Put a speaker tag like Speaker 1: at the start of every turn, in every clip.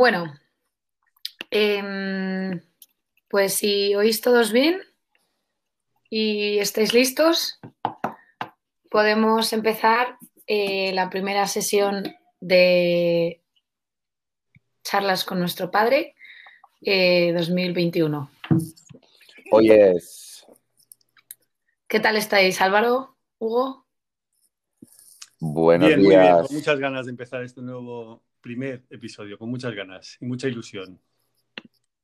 Speaker 1: Bueno, em, pues si oís todos bien y estáis listos, podemos empezar eh, la primera sesión de charlas con nuestro padre 2021.
Speaker 2: Hoy es.
Speaker 1: ¿Qué tal estáis, Álvaro? Hugo.
Speaker 2: Buenos días.
Speaker 3: Muy bien, con muchas ganas de empezar este nuevo primer episodio, con muchas ganas y mucha ilusión.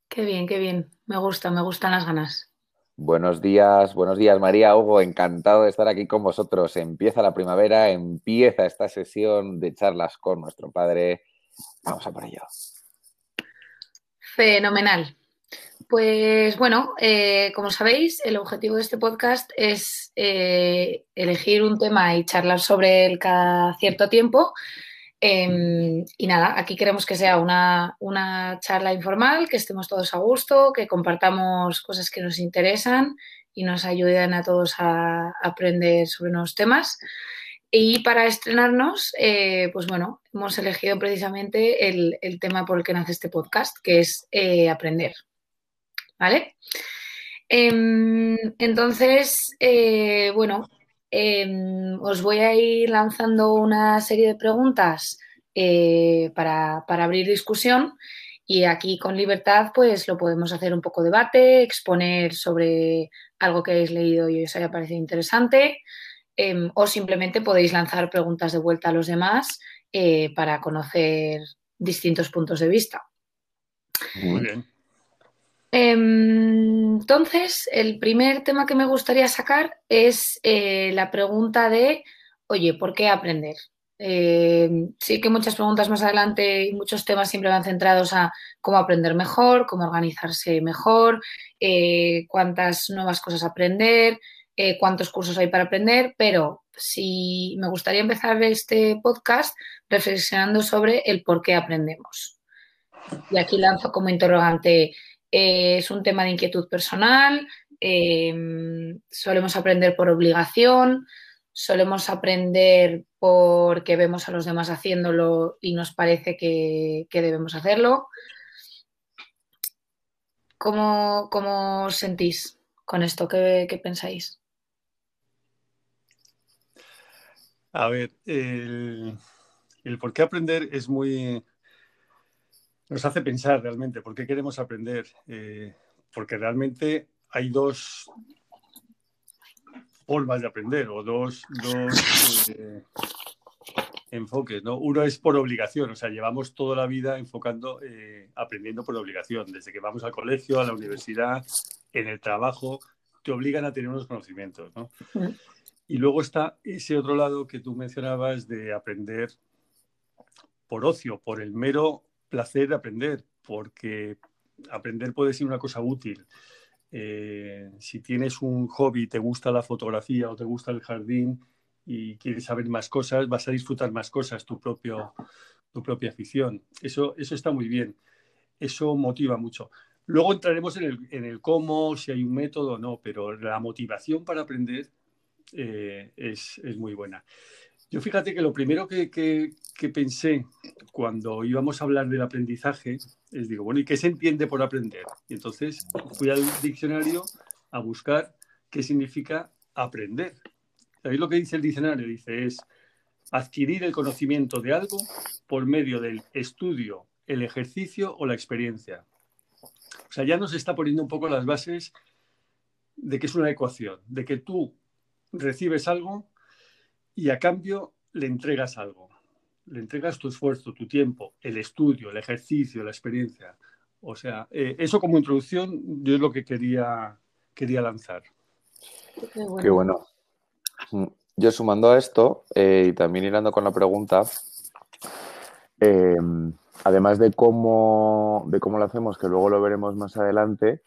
Speaker 1: Qué bien, qué bien. Me gusta, me gustan las ganas.
Speaker 2: Buenos días, buenos días María, Hugo, encantado de estar aquí con vosotros. Empieza la primavera, empieza esta sesión de charlas con nuestro padre. Vamos a por ello.
Speaker 1: Fenomenal. Pues bueno, eh, como sabéis, el objetivo de este podcast es eh, elegir un tema y charlar sobre él cada cierto tiempo. Em, y nada, aquí queremos que sea una, charla informal, que estemos todos a gusto, que compartamos cosas que nos interesan y nos ayuden a todos a aprender sobre nuevos temas. Y para estrenarnos, eh, pues bueno, hemos elegido precisamente el, el, tema por el que nace este podcast, que es aprender. ¿vale? Em, entonces, eh, bueno, em, os voy a ir lanzando una serie de preguntas eh, para, abrir discusión y aquí con libertad pues lo podemos hacer un poco debate, exponer sobre algo que hayáis leído y os haya parecido interesante em, o simplemente podéis lanzar preguntas de vuelta a los demás eh, para conocer distintos puntos de vista.
Speaker 3: Muy bien.
Speaker 1: Em, entonces, el primer tema que me gustaría sacar es eh, la pregunta de, oye, ¿por qué aprender? Em, sí que muchas preguntas más adelante y muchos temas siempre van centrados a cómo aprender mejor, cómo organizarse mejor, eh, cuántas nuevas cosas aprender, eh, cuántos cursos hay para aprender, pero sí me gustaría empezar este podcast reflexionando sobre el por qué aprendemos. Y aquí lanzo como interrogante, eh, es un tema de inquietud personal, em, solemos aprender por obligación, solemos aprender porque vemos a los demás haciéndolo y nos parece que, debemos hacerlo. ¿Cómo, os sentís con esto? ¿Qué, pensáis?
Speaker 3: A ver, el, el por qué aprender es muy, nos hace pensar realmente por qué queremos aprender. Eh, porque realmente hay dos formas de aprender o dos, eh, enfoques. ¿no? Uno es por obligación, o sea, llevamos toda la vida enfocando, eh, aprendiendo por obligación. Desde que vamos al colegio, a la universidad, en el trabajo, te obligan a tener unos conocimientos. ¿no? Y luego está ese otro lado que tú mencionabas de aprender por ocio, por el mero placer de aprender, porque aprender puede ser una cosa útil. Eh, si tienes un hobby, te gusta la fotografía o te gusta el jardín y quieres saber más cosas, vas a disfrutar más cosas, tu, propio, tu propia afición. Eso, eso está muy bien. Eso motiva mucho. Luego entraremos en el, en el cómo, si hay un método o no, pero la motivación para aprender eh, es, es muy buena. Yo fíjate que lo primero que, pensé cuando íbamos a hablar del aprendizaje es, digo, bueno, ¿y qué se entiende por aprender? Y entonces fui al diccionario a buscar qué significa aprender. ¿Sabéis lo que dice el diccionario? Dice, es adquirir el conocimiento de algo por medio del estudio, el ejercicio o la experiencia. O sea, ya nos está poniendo un poco las bases de que es una ecuación, de que tú recibes algo y a cambio le entregas algo. Le entregas tu esfuerzo, tu tiempo, el estudio, el ejercicio, la experiencia. O sea, eh, eso como introducción yo es lo que quería, quería lanzar.
Speaker 2: Qué bueno. Yo sumando a esto eh, y también irando con la pregunta, em, además de cómo, de cómo lo hacemos, que luego lo veremos más adelante,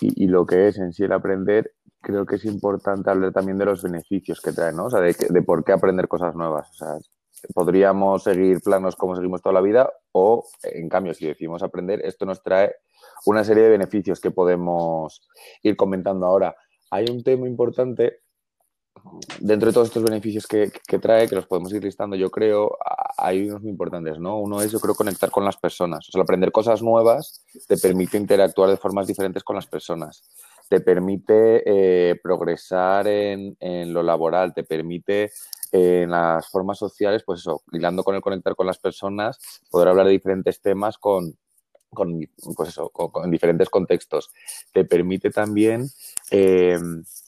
Speaker 2: y, y, lo que es en sí el aprender, creo que es importante hablar también de los beneficios que trae, ¿no? O sea, de, de por qué aprender cosas nuevas. O sea, podríamos seguir planos como seguimos toda la vida o, en cambio, si decidimos aprender, esto nos trae una serie de beneficios que podemos ir comentando ahora. Hay un tema importante dentro de todos estos beneficios que, trae, que los podemos ir listando, yo creo, hay unos muy importantes, ¿no? Uno es, yo creo, conectar con las personas. O sea, aprender cosas nuevas te permite interactuar de formas diferentes con las personas. Te permite eh, progresar en, lo laboral, te permite en las formas sociales, pues eso, hilando con el conectar con las personas, poder hablar de diferentes temas con, con pues eso, con, diferentes contextos. Te permite también eh,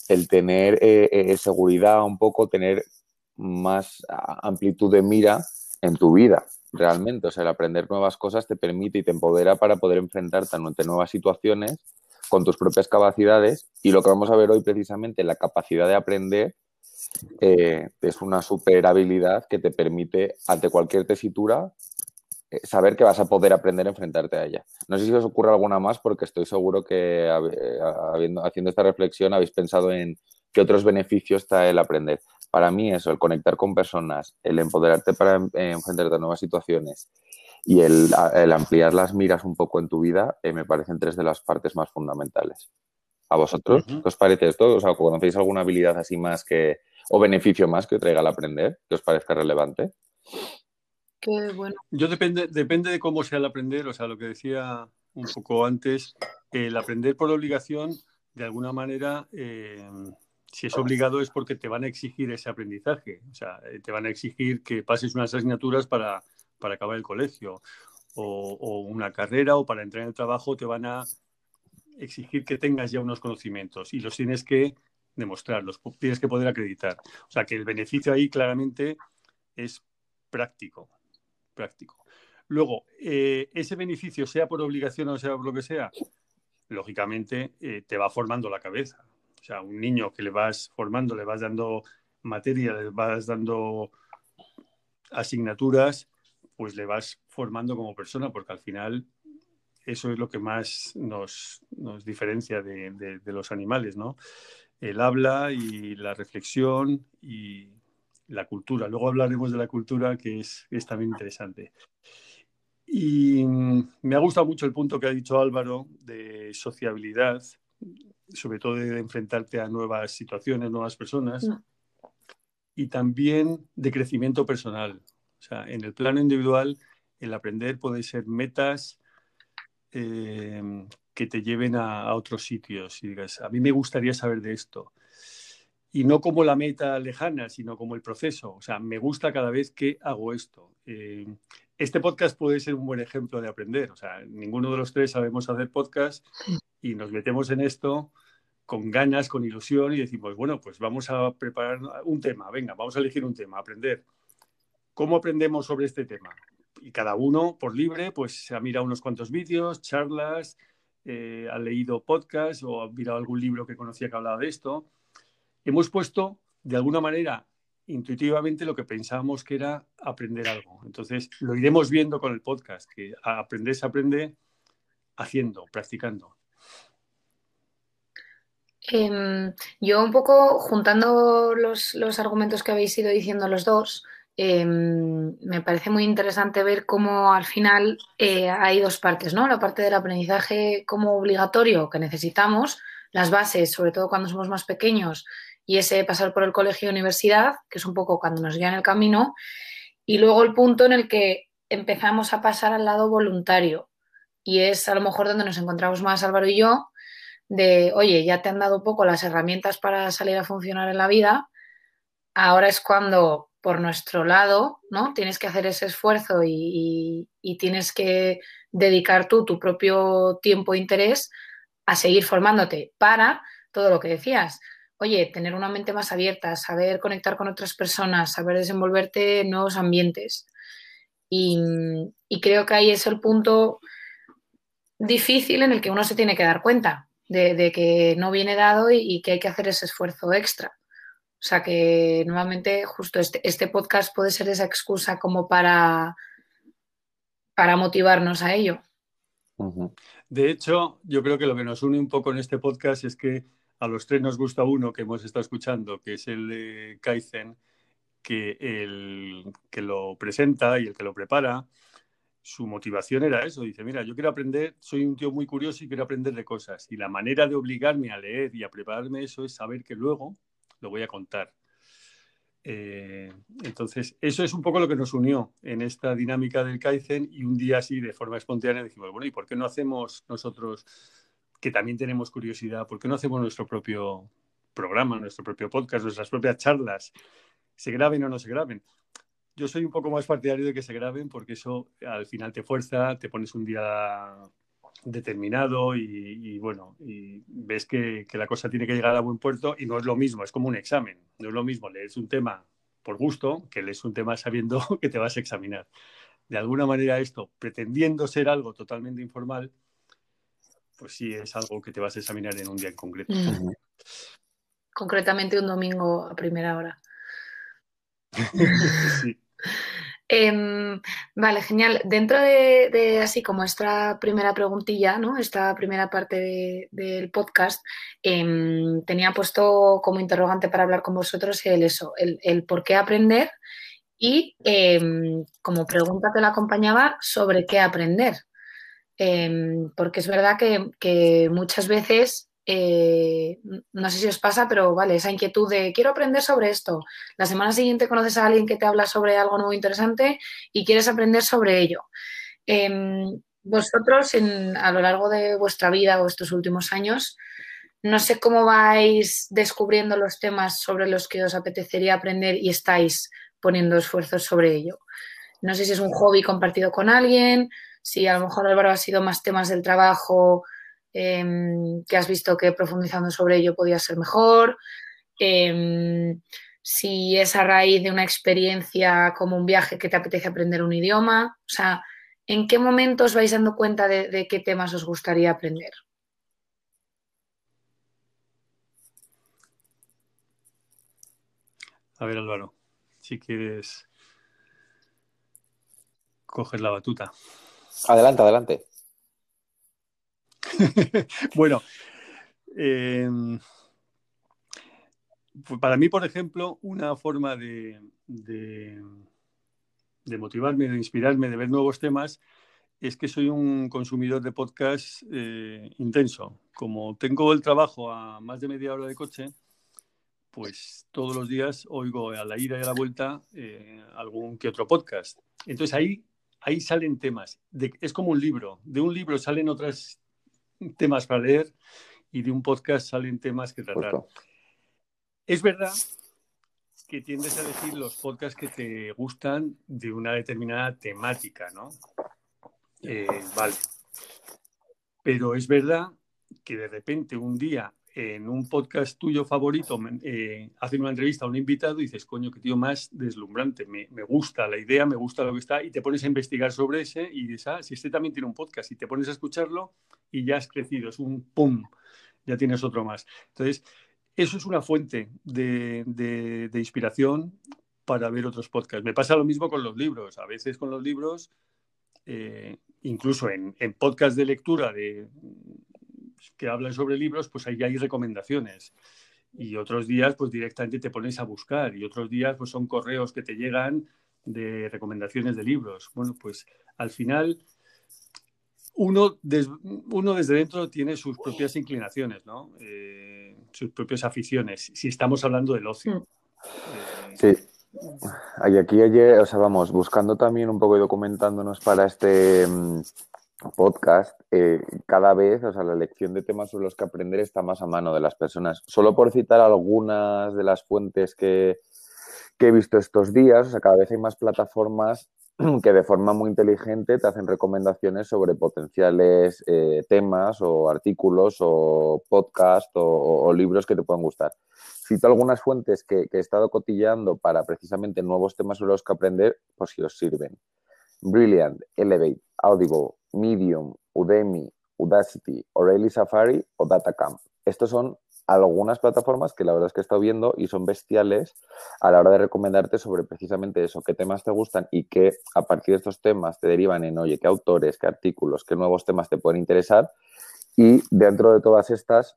Speaker 2: el tener eh, seguridad un poco, tener más amplitud de mira en tu vida, realmente. O sea, el aprender nuevas cosas te permite y te empodera para poder enfrentarte ante nuevas situaciones con tus propias capacidades. Y lo que vamos a ver hoy precisamente, la capacidad de aprender, eh, es una super habilidad que te permite, ante cualquier tesitura, eh, saber que vas a poder aprender a enfrentarte a ella. No sé si os ocurre alguna más, porque estoy seguro que eh, haciendo esta reflexión habéis pensado en qué otros beneficios trae el aprender para mí eso, el conectar con personas, el empoderarte para enfrentarte a nuevas situaciones y el, ampliar las miras un poco en tu vida, eh, me parecen tres de las partes más fundamentales. ¿A vosotros? ¿Qué os parece esto? O sea, ¿conocéis alguna habilidad así más que, o beneficio más que traiga el aprender, que os parezca relevante?
Speaker 1: Qué bueno.
Speaker 3: Yo depende, depende de cómo sea el aprender, o sea, lo que decía un poco antes, el aprender por obligación, de alguna manera, eh, si es obligado es porque te van a exigir ese aprendizaje, o sea, eh, te van a exigir que pases unas asignaturas para, acabar el colegio o, una carrera o para entrar en el trabajo te van a exigir que tengas ya unos conocimientos y los tienes que demostrar, los tienes que poder acreditar. O sea, que el beneficio ahí claramente es práctico, práctico. Luego, eh, ese beneficio, sea por obligación o sea por lo que sea, lógicamente eh, te va formando la cabeza. O sea, un niño que le vas formando, le vas dando materia, le vas dando asignaturas, pues le vas formando como persona, porque al final eso es lo que más nos, diferencia de, los animales, ¿no? El habla y la reflexión y la cultura. Luego hablaremos de la cultura, que es, es también interesante. Y me ha gustado mucho el punto que ha dicho Álvaro de sociabilidad, sobre todo de enfrentarte a nuevas situaciones, nuevas personas, mm. y también de crecimiento personal. O sea, en el plano individual, el aprender puede ser metas eh, que te lleven a, otros sitios y digas, a mí me gustaría saber de esto. Y no como la meta lejana, sino como el proceso. O sea, me gusta cada vez que hago esto. Eh, este podcast puede ser un buen ejemplo de aprender. O sea, ninguno de los tres sabemos hacer podcast y nos metemos en esto con ganas, con ilusión y decimos, bueno, pues vamos a preparar un tema, venga, vamos a elegir un tema, aprender. ¿Cómo aprendemos sobre este tema? Y cada uno, por libre, pues ha mirado unos cuantos vídeos, charlas, eh, ha leído podcasts o ha mirado algún libro que conocía que hablaba de esto. Hemos puesto, de alguna manera, intuitivamente lo que pensábamos que era aprender algo. Entonces, lo iremos viendo con el podcast, que aprender se aprende haciendo, practicando.
Speaker 1: Em, yo un poco juntando los, argumentos que habéis ido diciendo los dos, em, me parece muy interesante ver cómo al final eh, hay dos partes, ¿no? La parte del aprendizaje como obligatorio que necesitamos, las bases, sobre todo cuando somos más pequeños, y ese pasar por el colegio y universidad, que es un poco cuando nos guían el camino, y luego el punto en el que empezamos a pasar al lado voluntario, y es a lo mejor donde nos encontramos más Álvaro y yo, de, oye, ya te han dado poco las herramientas para salir a funcionar en la vida, ahora es cuando por nuestro lado, ¿no? Tienes que hacer ese esfuerzo y, tienes que dedicar tú tu propio tiempo e interés a seguir formándote para todo lo que decías. Oye, tener una mente más abierta, saber conectar con otras personas, saber desenvolverte en nuevos ambientes. Y, y creo que ahí es el punto difícil en el que uno se tiene que dar cuenta de, que no viene dado y, que hay que hacer ese esfuerzo extra. O sea que nuevamente justo este, este podcast puede ser esa excusa como para, para motivarnos a ello.
Speaker 3: De hecho, yo creo que lo que nos une un poco en este podcast es que a los tres nos gusta uno que hemos estado escuchando, que es el de Kaizen, que el que lo presenta y el que lo prepara, su motivación era eso. Dice, mira, yo quiero aprender, soy un tío muy curioso y quiero aprender de cosas. Y la manera de obligarme a leer y a prepararme eso es saber que luego lo voy a contar. Eh, entonces, eso es un poco lo que nos unió en esta dinámica del Kaizen y un día así, de forma espontánea, dijimos, bueno, ¿y por qué no hacemos nosotros, que también tenemos curiosidad, por qué no hacemos nuestro propio programa, nuestro propio podcast, nuestras propias charlas, se graben o no se graben? Yo soy un poco más partidario de que se graben porque eso al final te fuerza, te pones un día determinado y, bueno, y ves que, la cosa tiene que llegar a buen puerto y no es lo mismo, es como un examen, no es lo mismo lees un tema por gusto que lees un tema sabiendo que te vas a examinar. De alguna manera esto, pretendiendo ser algo totalmente informal, pues sí es algo que te vas a examinar en un día en concreto.
Speaker 1: Concretamente un domingo a primera hora. sí. Em, vale, genial. Dentro de, así como esta primera preguntilla, ¿no? Esta primera parte del podcast, em, tenía puesto como interrogante para hablar con vosotros el eso, el, por qué aprender y em, como pregunta te la acompañaba sobre qué aprender. porque es verdad que, que muchas veces eh, no sé si os pasa, pero vale, esa inquietud de quiero aprender sobre esto. La semana siguiente conoces a alguien que te habla sobre algo nuevo interesante y quieres aprender sobre ello. Em, vosotros, a lo largo de vuestra vida o estos últimos años, no sé cómo vais descubriendo los temas sobre los que os apetecería aprender y estáis poniendo esfuerzos sobre ello. No sé si es un hobby compartido con alguien, si a lo mejor Álvaro ha sido más temas del trabajo Em, que has visto que profundizando sobre ello podía ser mejor, em, si es a raíz de una experiencia como un viaje que te apetece aprender un idioma, o sea, ¿en qué momento os vais dando cuenta de, qué temas os gustaría aprender?
Speaker 3: A ver, Álvaro, si quieres coger la batuta.
Speaker 2: Adelante, adelante.
Speaker 3: bueno, em, pues para mí, por ejemplo, una forma de, motivarme, de inspirarme, de ver nuevos temas, es que soy un consumidor de podcast eh, intenso. Como tengo el trabajo a más de media hora de coche, pues todos los días oigo a la ida y a la vuelta eh, algún que otro podcast. Entonces ahí, ahí salen temas. es como un libro. De un libro salen otras temas para leer y de un podcast salen temas que tratar. Es verdad que tiendes a decir los podcasts que te gustan de una determinada temática, ¿no? Eh, vale. Pero es verdad que de repente un día en un podcast tuyo favorito eh, hacen una entrevista a un invitado y dices, coño, qué tío más deslumbrante, me, gusta la idea, me gusta lo que está, y te pones a investigar sobre ese y dices, ah, si este también tiene un podcast, y te pones a escucharlo y ya has crecido, es un pum, ya tienes otro más. Entonces, eso es una fuente de, inspiración para ver otros podcasts. Me pasa lo mismo con los libros. A veces con los libros, eh, incluso en, en podcast de lectura de, que hablan sobre libros, pues ahí hay recomendaciones. Y otros días, pues directamente te pones a buscar. Y otros días, pues son correos que te llegan de recomendaciones de libros. Bueno, pues al final, uno, uno desde dentro tiene sus propias inclinaciones, ¿no? Eh, sus propias aficiones, si estamos hablando del ocio.
Speaker 2: Mm. Sí. Y aquí ayer, o sea, vamos, buscando también un poco y documentándonos para este mm, podcast, eh, cada vez, o sea, la elección de temas sobre los que aprender está más a mano de las personas. Solo por citar algunas de las fuentes que, he visto estos días, o sea, cada vez hay más plataformas que de forma muy inteligente te hacen recomendaciones sobre potenciales eh, temas o artículos o podcast o, libros que te puedan gustar. Cito algunas fuentes que, que he estado cotilleando para precisamente nuevos temas sobre los que aprender, pues si os sirven. Brilliant, Elevate, Audible, Medium, Udemy, Udacity, O'Reilly Safari o Datacamp. Estos son algunas plataformas que la verdad es que he estado viendo y son bestiales a la hora de recomendarte sobre precisamente eso, qué temas te gustan y qué a partir de estos temas te derivan en, oye, qué autores, qué artículos, qué nuevos temas te pueden interesar. Y dentro de todas estas,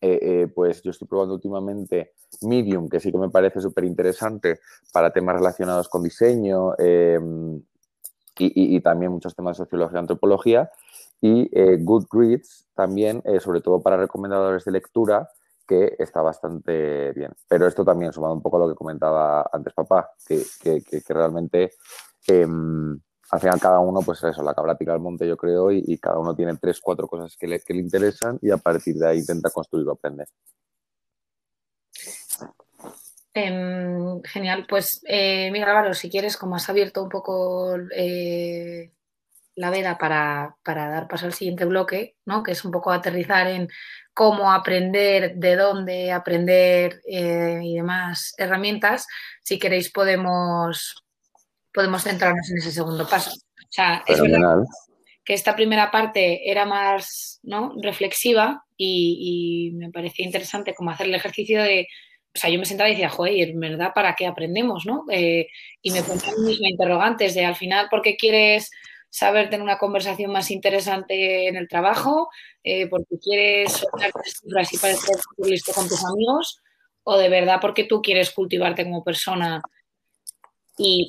Speaker 2: eh, eh, pues yo estoy probando últimamente Medium, que sí que me parece súper interesante para temas relacionados con diseño, eh, y, también muchos temas de sociología y antropología. Y eh, Goodreads también, eh, sobre todo para recomendadores de lectura, que está bastante bien. Pero esto también, sumado un poco a lo que comentaba antes papá, que, realmente em, al final cada uno, pues eso, la cabra pica al monte, yo creo, y, cada uno tiene tres, cuatro cosas que le, que le interesan y a partir de ahí intenta construir o aprender.
Speaker 1: Em, genial, pues eh, mira Álvaro, si quieres, como has abierto un poco eh, la veda para, dar paso al siguiente bloque, ¿no? que es un poco aterrizar en cómo aprender, de dónde aprender eh, y demás herramientas, si queréis podemos, podemos centrarnos en ese segundo paso. O sea, es verdad que esta primera parte era más ¿no? reflexiva y, y me parecía interesante como hacer el ejercicio de o sea, yo me sentaba y decía, joder, en verdad, ¿para qué aprendemos? ¿no? Eh, y me ponía mis interrogantes de al final, ¿por qué quieres saber tener una conversación más interesante en el trabajo? Eh, ¿Porque quieres sonar cifras y parecer listo con tus amigos? ¿O de verdad porque tú quieres cultivarte como persona y,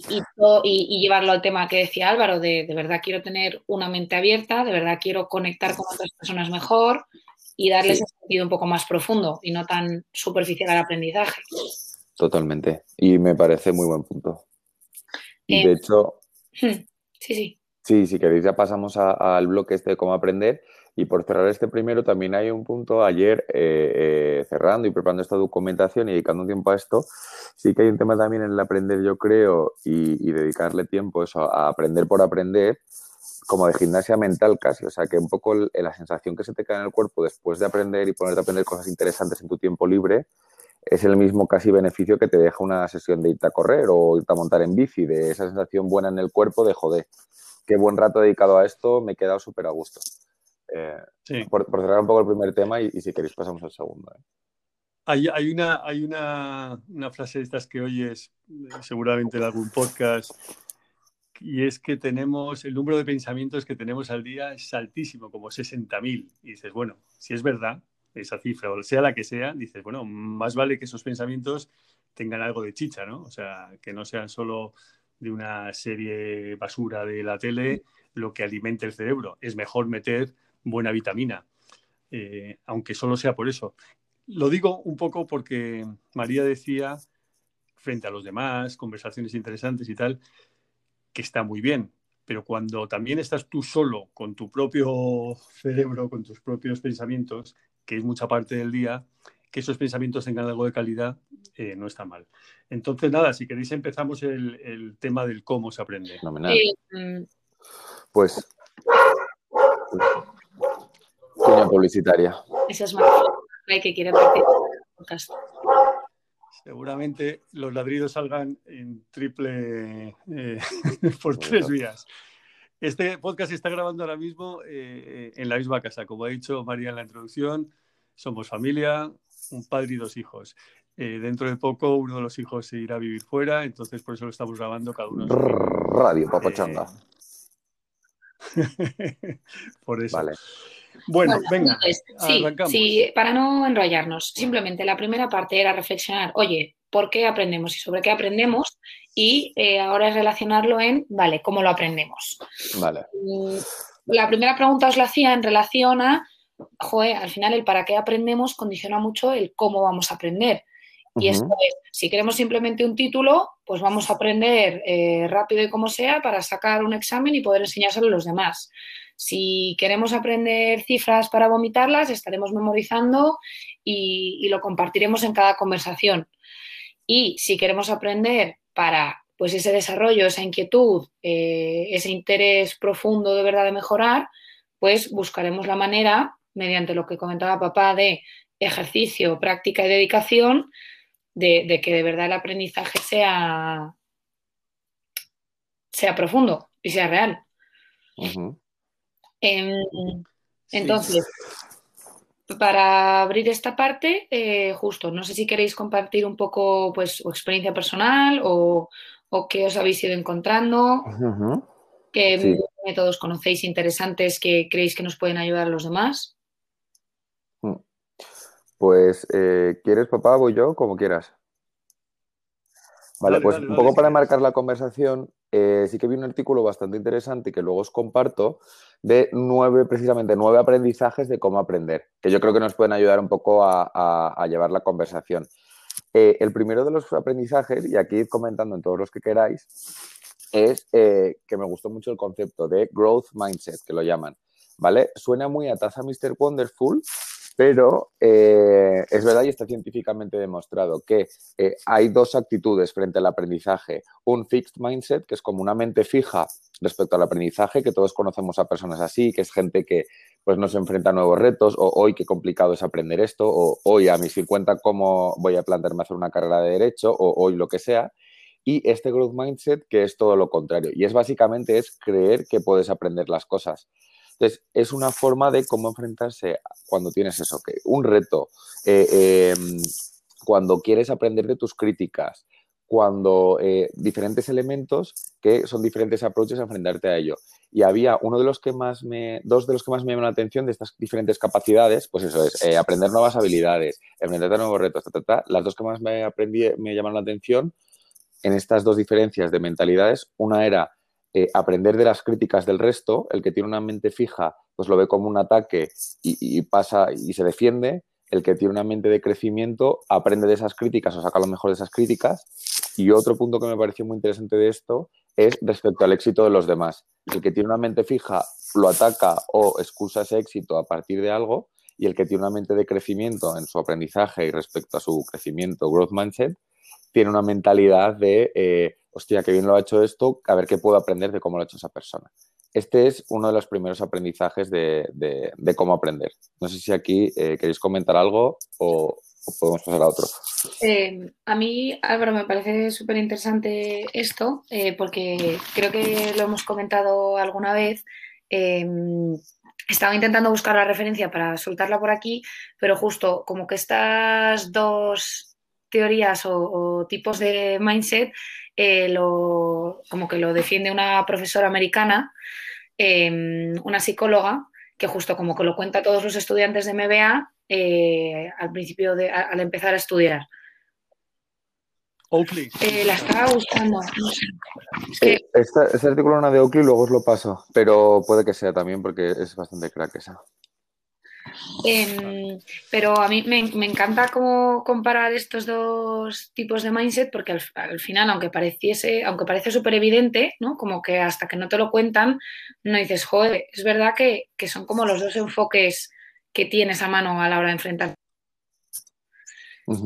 Speaker 1: y, llevarlo al tema que decía Álvaro, de, de verdad quiero tener una mente abierta, de verdad quiero conectar con otras personas mejor, y darles un sentido un poco más profundo y no tan superficial al aprendizaje.
Speaker 2: Totalmente. Y me parece muy buen punto. Y de eh, hecho.
Speaker 1: Hmm, sí, sí.
Speaker 2: Sí, si queréis ya pasamos al bloque este de cómo aprender. Y por cerrar este primero, también hay un punto ayer, eh, eh, cerrando y preparando esta documentación y dedicando un tiempo a esto, sí que hay un tema también en el aprender, yo creo, y, y dedicarle tiempo eso, a aprender por aprender, como de gimnasia mental casi, o sea que un poco la sensación que se te queda en el cuerpo después de aprender y ponerte a aprender cosas interesantes en tu tiempo libre es el mismo casi beneficio que te deja una sesión de irte a correr o irte a montar en bici, de esa sensación buena en el cuerpo de joder, qué buen rato dedicado a esto, me he quedado súper a gusto. Eh, por, cerrar un poco el primer tema y, si queréis pasamos al segundo. ¿eh?
Speaker 3: Hay, hay, una, hay una, una frase de estas que oyes eh, seguramente en algún podcast y es que tenemos, el número de pensamientos que tenemos al día es altísimo, como 60.000. Y dices, bueno, si es verdad esa cifra, o sea la que sea, dices, bueno, más vale que esos pensamientos tengan algo de chicha, ¿no? O sea, que no sean solo de una serie basura de la tele lo que alimente el cerebro. Es mejor meter buena vitamina, eh, aunque solo sea por eso. Lo digo un poco porque María decía, frente a los demás, conversaciones interesantes y tal, que está muy bien, pero cuando también estás tú solo con tu propio cerebro, con tus propios pensamientos, que es mucha parte del día, que esos pensamientos tengan algo de calidad, eh, no está mal. Entonces, nada, si queréis empezamos el, tema del cómo se aprende.
Speaker 2: Mm. Pues, una publicitaria.
Speaker 1: Esa es más que quiere participar podcast.
Speaker 3: Seguramente los ladridos salgan en triple eh, por tres vías. Este podcast se está grabando ahora mismo eh, en la misma casa. Como ha dicho María en la introducción, somos familia, un padre y dos hijos. Eh, dentro de poco uno de los hijos se irá a vivir fuera, entonces por eso lo estamos grabando cada uno.
Speaker 2: Radio Papachanga.
Speaker 3: por eso. Vale. Bueno, venga.
Speaker 1: sí, para no enrollarnos, simplemente la primera parte era reflexionar, oye, ¿por qué aprendemos y sobre qué aprendemos? Y eh, ahora es relacionarlo en, vale, ¿cómo lo aprendemos?
Speaker 2: Vale.
Speaker 1: Mm, la primera pregunta os la hacía en relación a, joder, al final el para qué aprendemos condiciona mucho el cómo vamos a aprender. Y esto es, si queremos simplemente un título, pues vamos a aprender eh, rápido y como sea para sacar un examen y poder enseñárselo a los demás. Si queremos aprender cifras para vomitarlas, estaremos memorizando y, lo compartiremos en cada conversación. Y si queremos aprender para pues ese desarrollo, esa inquietud, eh, ese interés profundo de verdad de mejorar, pues buscaremos la manera, mediante lo que comentaba papá, de ejercicio, práctica y dedicación, de, que de verdad el aprendizaje sea, sea profundo y sea real. Em, entonces, para abrir esta parte, eh, justo, no sé si queréis compartir un poco pues, su experiencia personal o, qué os habéis ido encontrando, qué métodos conocéis interesantes que creéis que nos pueden ayudar a los demás.
Speaker 2: Mm. Pues, eh, ¿quieres papá? Voy yo, como quieras. Vale, pues un poco para marcar la conversación, eh, sí que vi un artículo bastante interesante que luego os comparto de nueve, precisamente nueve aprendizajes de cómo aprender, que yo creo que nos pueden ayudar un poco a, llevar la conversación. Eh, el primero de los aprendizajes, y aquí comentando en todos los que queráis, es eh, que me gustó mucho el concepto de growth mindset, que lo llaman. ¿Vale? Suena muy a taza Mr. Wonderful, pero eh, es verdad y está científicamente demostrado que eh, hay dos actitudes frente al aprendizaje. Un fixed mindset, que es como una mente fija respecto al aprendizaje, que todos conocemos a personas así, que es gente que pues, no se enfrenta a nuevos retos, o hoy qué complicado es aprender esto, o hoy a mis 50 cómo voy a plantearme hacer una carrera de derecho, o hoy lo que sea. Y este growth mindset, que es todo lo contrario. Y es básicamente es creer que puedes aprender las cosas. Entonces, es una forma de cómo enfrentarse cuando tienes eso, que un reto, eh, em, cuando quieres aprender de tus críticas, cuando eh, diferentes elementos que son diferentes approaches a enfrentarte a ello. Y había uno de los que más me, dos de los que más me llaman la atención de estas diferentes capacidades, pues eso es, eh, aprender nuevas habilidades, enfrentarte a nuevos retos, las dos que más me aprendí, me llaman la atención en estas dos diferencias de mentalidades, una era eh, aprender de las críticas del resto, el que tiene una mente fija, pues lo ve como un ataque y, pasa y se defiende, el que tiene una mente de crecimiento aprende de esas críticas o saca lo mejor de esas críticas. Y otro punto que me pareció muy interesante de esto es respecto al éxito de los demás. El que tiene una mente fija lo ataca o excusa ese éxito a partir de algo y el que tiene una mente de crecimiento en su aprendizaje y respecto a su crecimiento, growth mindset, tiene una mentalidad de eh, hostia, qué bien lo ha hecho esto, a ver qué puedo aprender de cómo lo ha hecho esa persona. Este es uno de los primeros aprendizajes de, cómo aprender. No sé si aquí eh, queréis comentar algo o, podemos pasar a otro.
Speaker 1: Eh, a mí, Álvaro, me parece súper interesante esto, eh, porque creo que lo hemos comentado alguna vez. Em, estaba intentando buscar la referencia para soltarla por aquí, pero justo como que estas dos teorías o tipos de mindset eh, lo, como que lo defiende una profesora americana, em, una psicóloga, que justo como que lo cuenta a todos los estudiantes de MBA eh, al principio, de, al empezar a estudiar.
Speaker 3: Oakley.
Speaker 1: Eh, la estaba buscando.
Speaker 2: este, artículo no de Oakley, luego os lo paso, pero puede que sea también porque es bastante crack esa.
Speaker 1: Em, pero a mí me, encanta cómo comparar estos dos tipos de mindset porque al, final, aunque pareciese, aunque parece súper evidente, ¿no? Como que hasta que no te lo cuentan, no dices, joder, es verdad que, son como los dos enfoques que tienes a mano a la hora de enfrentar.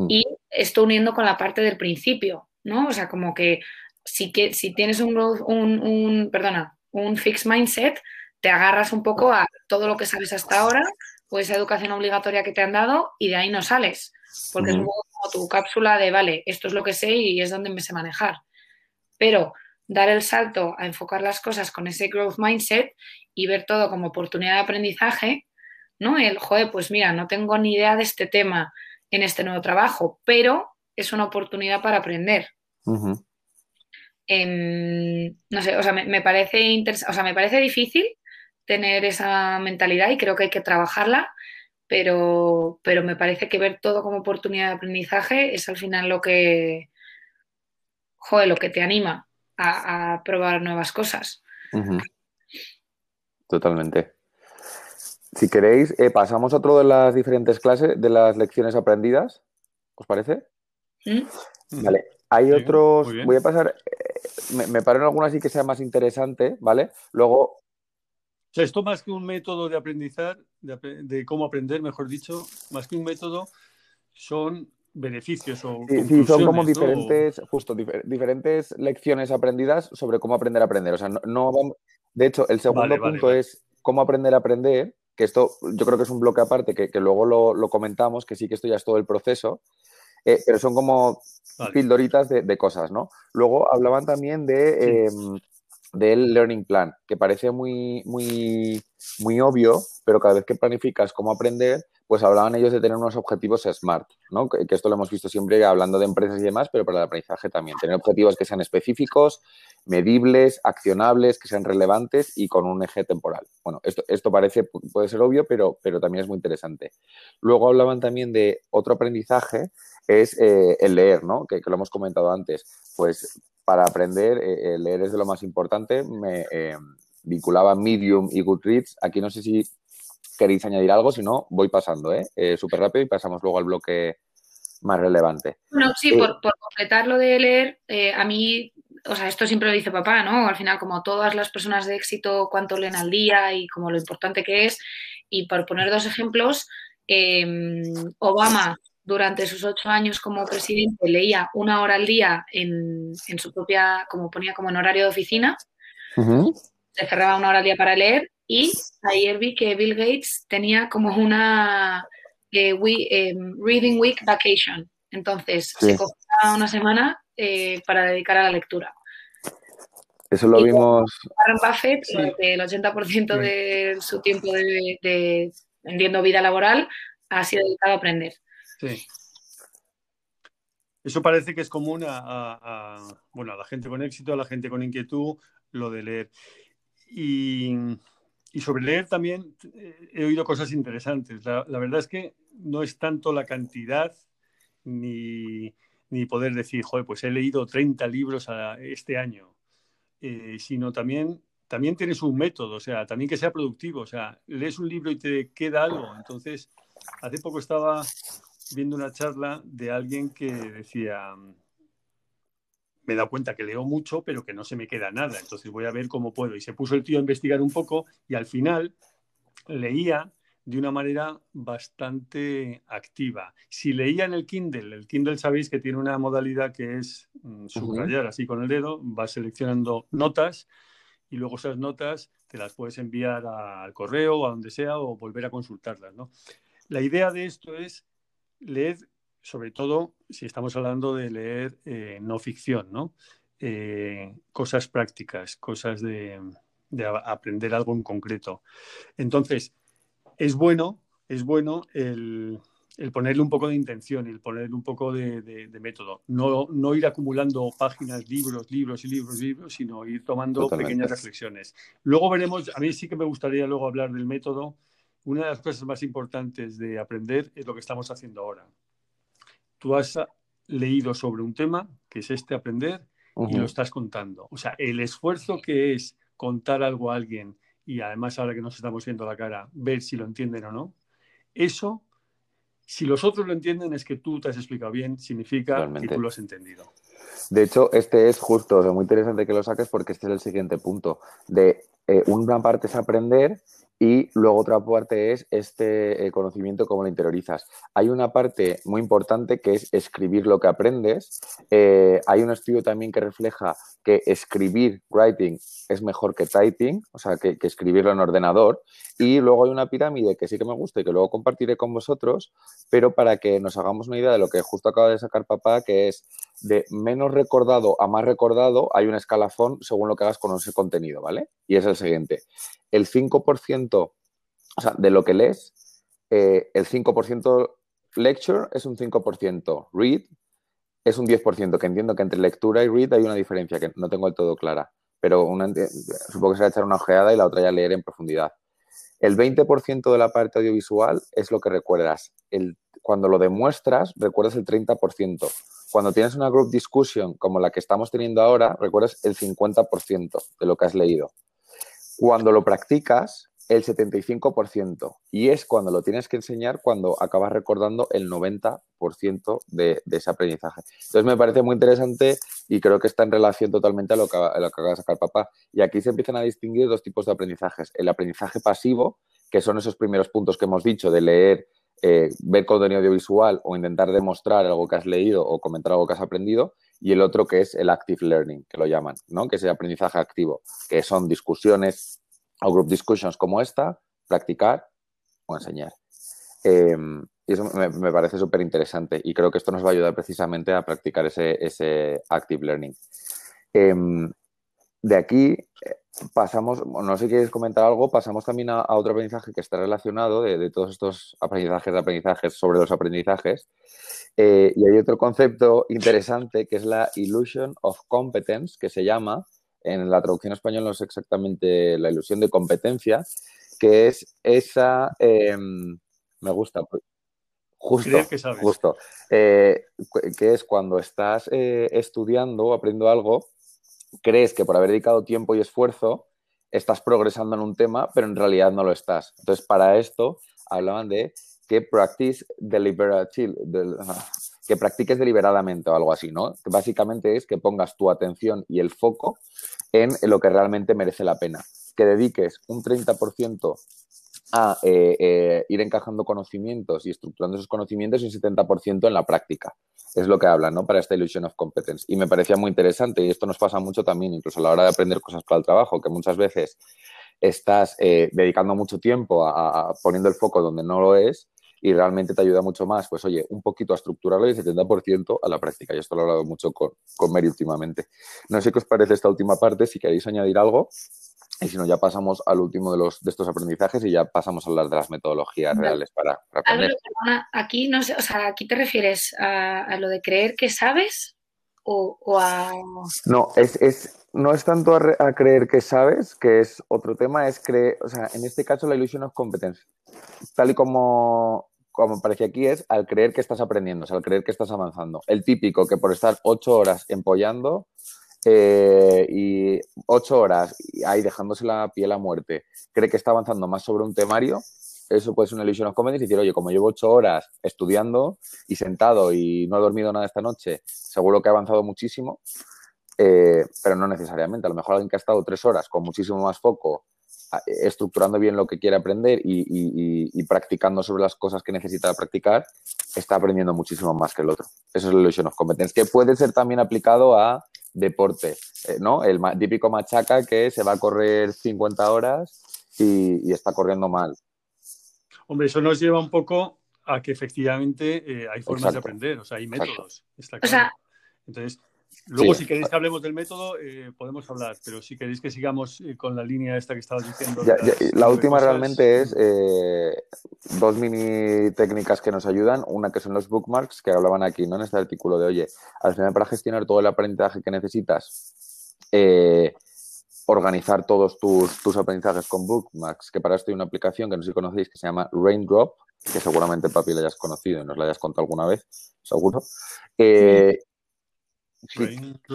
Speaker 1: Y esto uniendo con la parte del principio, ¿no? O sea, como que si, que, si tienes un, un, un, perdona, un fixed mindset, te agarras un poco a todo lo que sabes hasta ahora o esa educación obligatoria que te han dado y de ahí no sales, porque es un poco como tu cápsula de, vale, esto es lo que sé y es donde me sé manejar. Pero dar el salto a enfocar las cosas con ese growth mindset y ver todo como oportunidad de aprendizaje, ¿no? El, joder, pues mira, no tengo ni idea de este tema en este nuevo trabajo, pero es una oportunidad para aprender. No sé, o sea, me, parece o sea, me parece difícil tener esa mentalidad y creo que hay que trabajarla, pero, pero me parece que ver todo como oportunidad de aprendizaje es al final lo que, joder, lo que te anima a, probar nuevas cosas.
Speaker 2: Totalmente. Si queréis, eh, pasamos a otro de las diferentes clases, de las lecciones aprendidas. ¿Os parece? ¿Mm? Vale. Hay otros. Voy a pasar. Eh, me, me paro en alguna así que sea más interesante, ¿vale? Luego
Speaker 3: sea, esto más que un método de aprendizar, de, cómo aprender, mejor dicho, más que un método, son beneficios o
Speaker 2: sí, son como diferentes, justo, diferentes lecciones aprendidas sobre cómo aprender a aprender. O sea, no, de hecho, el segundo punto es cómo aprender a aprender, que esto yo creo que es un bloque aparte, que, luego lo, comentamos, que sí que esto ya es todo el proceso, eh, pero son como pildoritas de, cosas, ¿no? Luego hablaban también de em, del Learning Plan, que parece muy, muy, muy obvio, pero cada vez que planificas cómo aprender, pues hablaban ellos de tener unos objetivos SMART, ¿no? que, esto lo hemos visto siempre hablando de empresas y demás, pero para el aprendizaje también. Tener objetivos que sean específicos, medibles, accionables, que sean relevantes y con un eje temporal. Bueno, esto, esto parece, puede ser obvio, pero, pero también es muy interesante. Luego hablaban también de otro aprendizaje, es eh, el leer, ¿no? Que, lo hemos comentado antes. Pues para aprender, eh, leer es de lo más importante. Me eh, vinculaba Medium y Goodreads. Aquí no sé si queréis añadir algo, si no, voy pasando, ¿eh? eh Súper rápido y pasamos luego al bloque más relevante.
Speaker 1: Bueno, sí, eh, por, completar lo de leer, eh, a mí, o sea, esto siempre lo dice papá, ¿no? Al final, como todas las personas de éxito, cuánto leen al día y como lo importante que es. Y por poner dos ejemplos, em, Obama durante sus ocho años como presidente leía una hora al día en, su propia, como ponía como en horario de oficina. Se cerraba una hora al día para leer y ayer vi que Bill Gates tenía como una eh, em, Reading Week Vacation. Entonces, se cogía una semana eh, para dedicar a la lectura.
Speaker 2: Eso lo vimos.
Speaker 1: Warren Buffett, el 80% de su tiempo de, de, vendiendo vida laboral, ha sido dedicado a aprender. Sí.
Speaker 3: Eso parece que es común a, bueno, a la gente con éxito, a la gente con inquietud, lo de leer. Y y sobre leer también eh, he oído cosas interesantes. La, verdad es que no es tanto la cantidad ni, poder decir, joder, pues he leído 30 libros este año, eh, sino también, también tienes un método, o sea, también que sea productivo. O sea, lees un libro y te queda algo. Entonces, hace poco estaba viendo una charla de alguien que decía, me he dado cuenta que leo mucho, pero que no se me queda nada. Entonces voy a ver cómo puedo. Y se puso el tío a investigar un poco y al final leía de una manera bastante activa. Si leía en el Kindle, el Kindle sabéis que tiene una modalidad que es mm, subrayar así con el dedo, vas seleccionando notas y luego esas notas te las puedes enviar al correo o a donde sea o volver a consultarlas. ¿no? La idea de esto es leer sobre todo si estamos hablando de leer eh, no ficción, ¿no? Eh, cosas prácticas, cosas de, aprender algo en concreto. Entonces, es bueno, es bueno el, ponerle un poco de intención, el ponerle un poco de, método. No, no, ir acumulando páginas, libros, libros y libros, libros, sino ir tomando pequeñas reflexiones. Luego veremos, a mí sí que me gustaría luego hablar del método. Una de las cosas más importantes de aprender es lo que estamos haciendo ahora tú has leído sobre un tema, que es este aprender, y lo estás contando. O sea, el esfuerzo que es contar algo a alguien y además ahora que nos estamos viendo la cara, ver si lo entienden o no, eso, si los otros lo entienden, es que tú te has explicado bien, significa que tú lo has entendido.
Speaker 2: De hecho, este es justo, muy interesante que lo saques porque este es el siguiente punto. De eh, una parte es aprender y luego otra parte es este eh, conocimiento, cómo lo interiorizas. Hay una parte muy importante que es escribir lo que aprendes. Eh, hay un estudio también que refleja que escribir, writing, es mejor que typing, o sea, que, escribirlo en ordenador. Y luego hay una pirámide que sí que me gusta y que luego compartiré con vosotros, pero para que nos hagamos una idea de lo que justo acaba de sacar papá, que es de menos recordado a más recordado, hay un escalafón según lo que hagas con ese contenido, ¿vale? Y es el siguiente. El 5%, o de lo que lees, eh, el 5% lecture es un 5%, read es un 10%, que entiendo que entre lectura y read hay una diferencia que no tengo del todo clara, pero una, supongo que será echar una ojeada y la otra ya leer en profundidad. El 20% de la parte audiovisual es lo que recuerdas. Cuando lo demuestras, recuerdas el 30%. Cuando tienes una group discussion como la que estamos teniendo ahora, recuerdas el 50% de lo que has leído. Cuando lo practicas, el 75%. Y es cuando lo tienes que enseñar cuando acabas recordando el 90% de, ese aprendizaje. Entonces me parece muy interesante y creo que está en relación totalmente a lo que, a lo que acaba de sacar papá. Y aquí se empiezan a distinguir dos tipos de aprendizajes. El aprendizaje pasivo, que son esos primeros puntos que hemos dicho de leer, eh, ver contenido audiovisual o intentar demostrar algo que has leído o comentar algo que has aprendido y el otro que es el active learning, que lo llaman, ¿no? que es el aprendizaje activo, que son discusiones o group discussions como esta, practicar o enseñar. Em, y eso me, parece súper interesante y creo que esto nos va a ayudar precisamente a practicar ese, ese active learning. Em, de aquí eh, pasamos, no sé si quieres comentar algo, pasamos también a, otro aprendizaje que está relacionado de, todos estos aprendizajes de aprendizajes sobre los aprendizajes. Eh, y hay otro concepto interesante que es la illusion of competence, que se llama, en la traducción española no es exactamente la ilusión de competencia, que es esa, em, me gusta, justo, que justo, eh, que es cuando estás estudiando o aprendiendo algo crees que por haber dedicado tiempo y esfuerzo estás progresando en un tema, pero en realidad no lo estás. Entonces, para esto hablaban de que practice que practiques deliberadamente o algo así, ¿no? Que básicamente es que pongas tu atención y el foco en lo que realmente merece la pena. Que dediques un 30% a eh, eh, ir encajando conocimientos y estructurando esos conocimientos y un 70% en la práctica es lo que hablan, ¿no? Para esta illusion of competence. Y me parecía muy interesante, y esto nos pasa mucho también, incluso a la hora de aprender cosas para el trabajo, que muchas veces estás eh, dedicando mucho tiempo a, poniendo el foco donde no lo es y realmente te ayuda mucho más, pues oye, un poquito a estructurarlo y el 70% a la práctica. Y esto lo he hablado mucho con, con Mary últimamente. No sé qué os parece esta última parte, si queréis añadir algo. Y si no, ya pasamos al último de, los, de estos aprendizajes y ya pasamos a hablar de las metodologías reales para, aprender.
Speaker 1: aquí, no sé, o sea, ¿aquí te refieres a, lo de creer que sabes o, a...?
Speaker 2: No, es, es, no es tanto a, creer que sabes, que es otro tema, es creer, o sea, en este caso la ilusión es competencia. Tal y como, como parece aquí es al creer que estás aprendiendo, o sea, al creer que estás avanzando. El típico que por estar ocho horas empollando eh, y ocho horas ahí dejándose la piel a muerte, cree que está avanzando más sobre un temario, eso puede ser una illusion of comedy y decir, oye, como llevo ocho horas estudiando y sentado y no he dormido nada esta noche, seguro que he avanzado muchísimo, eh, pero no necesariamente. A lo mejor alguien que ha estado tres horas con muchísimo más foco, estructurando bien lo que quiere aprender y, practicando sobre las cosas que necesita practicar, está aprendiendo muchísimo más que el otro. Eso es la illusion of competence, que puede ser también aplicado a deporte, eh, ¿no? El típico machaca que se va a correr 50 horas y, está corriendo mal.
Speaker 3: Hombre, eso nos lleva un poco a que efectivamente eh, hay formas de aprender, o sea, hay métodos. Entonces, Luego, si queréis que hablemos del método, eh, podemos hablar, pero si queréis que sigamos con la línea esta que estabas diciendo.
Speaker 2: la última realmente es dos mini técnicas que nos ayudan. Una que son los bookmarks, que hablaban aquí, ¿no? En este artículo de, oye, al final para gestionar todo el aprendizaje que necesitas, eh, organizar todos tus, tus, aprendizajes con bookmarks, que para esto hay una aplicación que no sé si conocéis que se llama Raindrop, que seguramente papi la hayas conocido y nos la hayas contado alguna vez, seguro. Eh,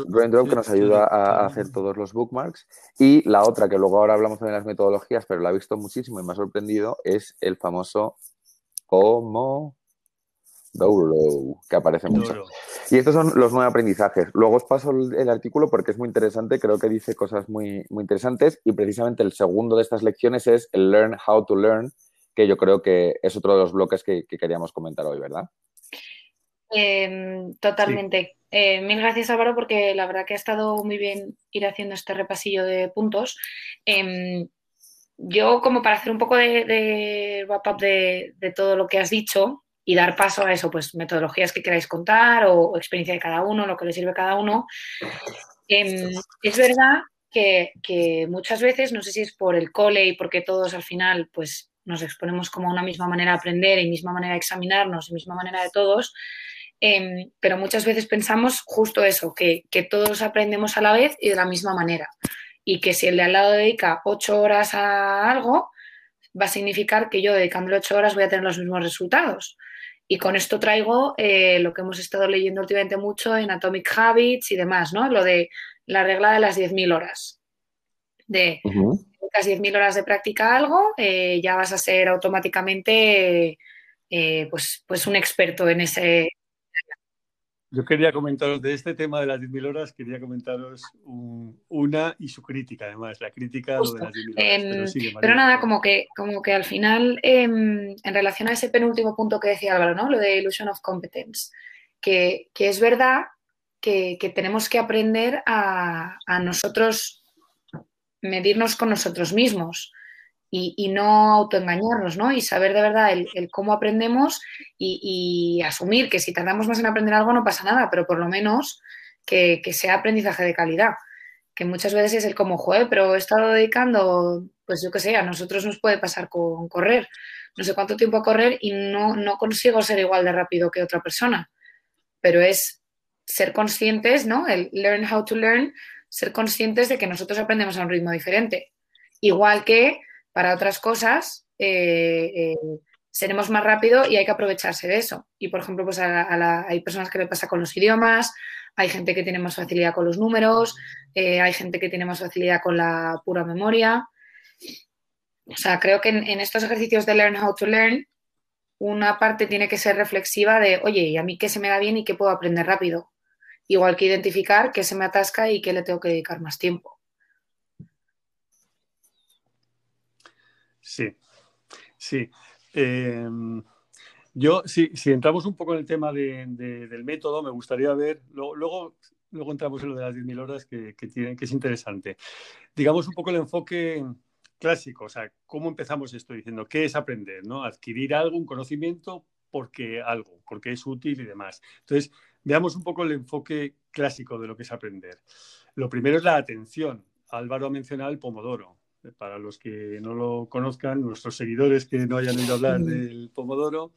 Speaker 2: Raindrop que nos ayuda a hacer todos los bookmarks. Y la otra, que luego ahora hablamos de las metodologías, pero la he visto muchísimo y me ha sorprendido, es el famoso como que aparece mucho. Y estos son los nueve aprendizajes. Luego os paso el, artículo porque es muy interesante, creo que dice cosas muy, muy interesantes y precisamente el segundo de estas lecciones es el Learn How to Learn, que yo creo que es otro de los bloques que, queríamos comentar hoy, ¿verdad?
Speaker 1: Em, totalmente. Eh, mil gracias Álvaro porque la verdad que ha estado muy bien ir haciendo este repasillo de puntos. Em, yo como para hacer un poco de, wrap-up de, todo lo que has dicho y dar paso a eso, pues metodologías que queráis contar o, experiencia de cada uno, lo que le sirve a cada uno. Em, es verdad que, que, muchas veces, no sé si es por el cole y porque todos al final pues nos exponemos como a una misma manera de aprender y misma manera de examinarnos y misma manera de todos, Em, pero muchas veces pensamos justo eso, que, todos aprendemos a la vez y de la misma manera. Y que si el de al lado dedica ocho horas a algo, va a significar que yo dedicándole ocho horas voy a tener los mismos resultados. Y con esto traigo eh, lo que hemos estado leyendo últimamente mucho en Atomic Habits y demás, ¿no? Lo de la regla de las 10.000 horas. De las 10.000 horas de práctica algo, eh, ya vas a ser automáticamente eh, pues, pues un experto en ese,
Speaker 3: yo quería comentaros de este tema de las 10.000 horas, quería comentaros una y su crítica, además, la crítica de las 10.000 horas.
Speaker 1: pero, pero, nada, como que, como que al final, em, en relación a ese penúltimo punto que decía Álvaro, ¿no? lo de illusion of competence, que, que es verdad que, que, tenemos que aprender a, a nosotros medirnos con nosotros mismos y, no autoengañarnos, ¿no? Y saber de verdad el, cómo aprendemos y, asumir que si tardamos más en aprender algo no pasa nada, pero por lo menos que, sea aprendizaje de calidad. que muchas veces es el como, joder, pero he estado dedicando, pues yo qué sé, a nosotros nos puede pasar con correr, no sé cuánto tiempo a correr y no, no consigo ser igual de rápido que otra persona, pero es ser conscientes, ¿no? El learn how to learn, ser conscientes de que nosotros aprendemos a un ritmo diferente. Igual que para otras cosas, eh, eh, seremos más rápido y hay que aprovecharse de eso. Y, por ejemplo, pues hay personas que le pasa con los idiomas, hay gente que tiene más facilidad con los números, eh, hay gente que tiene más facilidad con la pura memoria. O sea, creo que en, estos ejercicios de Learn How to Learn, una parte tiene que ser reflexiva de, oye, ¿y a mí qué se me da bien y qué puedo aprender rápido? Igual que identificar qué se me atasca y qué le tengo que dedicar más tiempo.
Speaker 3: Sí, sí. Em, yo, si, si, entramos un poco en el tema del método, me gustaría ver, luego, luego entramos en lo de las 10.000 horas que, que, que es interesante. Digamos un poco el enfoque clásico, o sea, ¿cómo empezamos esto diciendo qué es aprender? ¿no? Adquirir algo, un conocimiento, porque algo, porque es útil y demás. Entonces, veamos un poco el enfoque clásico de lo que es aprender. Lo primero es la atención. Álvaro ha mencionado el pomodoro. Para los que no lo conozcan, nuestros seguidores que no hayan oído hablar del pomodoro,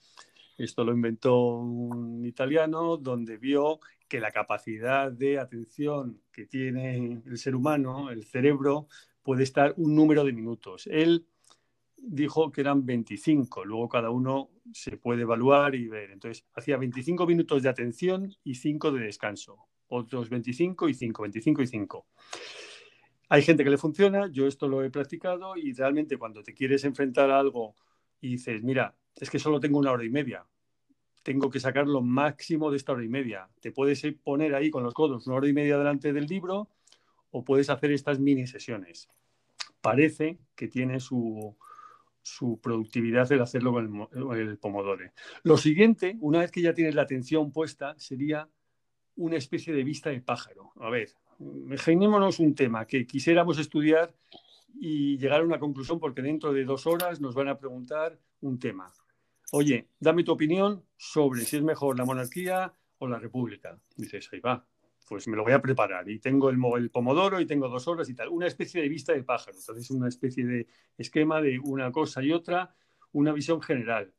Speaker 3: esto lo inventó un italiano donde vio que la capacidad de atención que tiene el ser humano, el cerebro, puede estar un número de minutos. Él dijo que eran 25, luego cada uno se puede evaluar y ver. Entonces, hacía 25 minutos de atención y 5 de descanso. Otros 25 y 5, 25 y 5. Hay gente que le funciona, yo esto lo he practicado y realmente cuando te quieres enfrentar a algo y dices, mira, es que solo tengo una hora y media. Tengo que sacar lo máximo de esta hora y media. Te puedes poner ahí con los codos una hora y media delante del libro o puedes hacer estas mini sesiones. Parece que tiene su, productividad el hacerlo con el, el Pomodoro. Lo siguiente, una vez que ya tienes la atención puesta, sería una especie de vista de pájaro. A ver, imaginémonos un tema que quisiéramos estudiar y llegar a una conclusión porque dentro de dos horas nos van a preguntar un tema. Oye, dame tu opinión sobre si es mejor la monarquía o la república. Dices, ahí va, pues me lo voy a preparar y tengo el, el, pomodoro y tengo dos horas y tal. Una especie de vista de pájaro. Entonces, una especie de esquema de una cosa y otra, una visión general.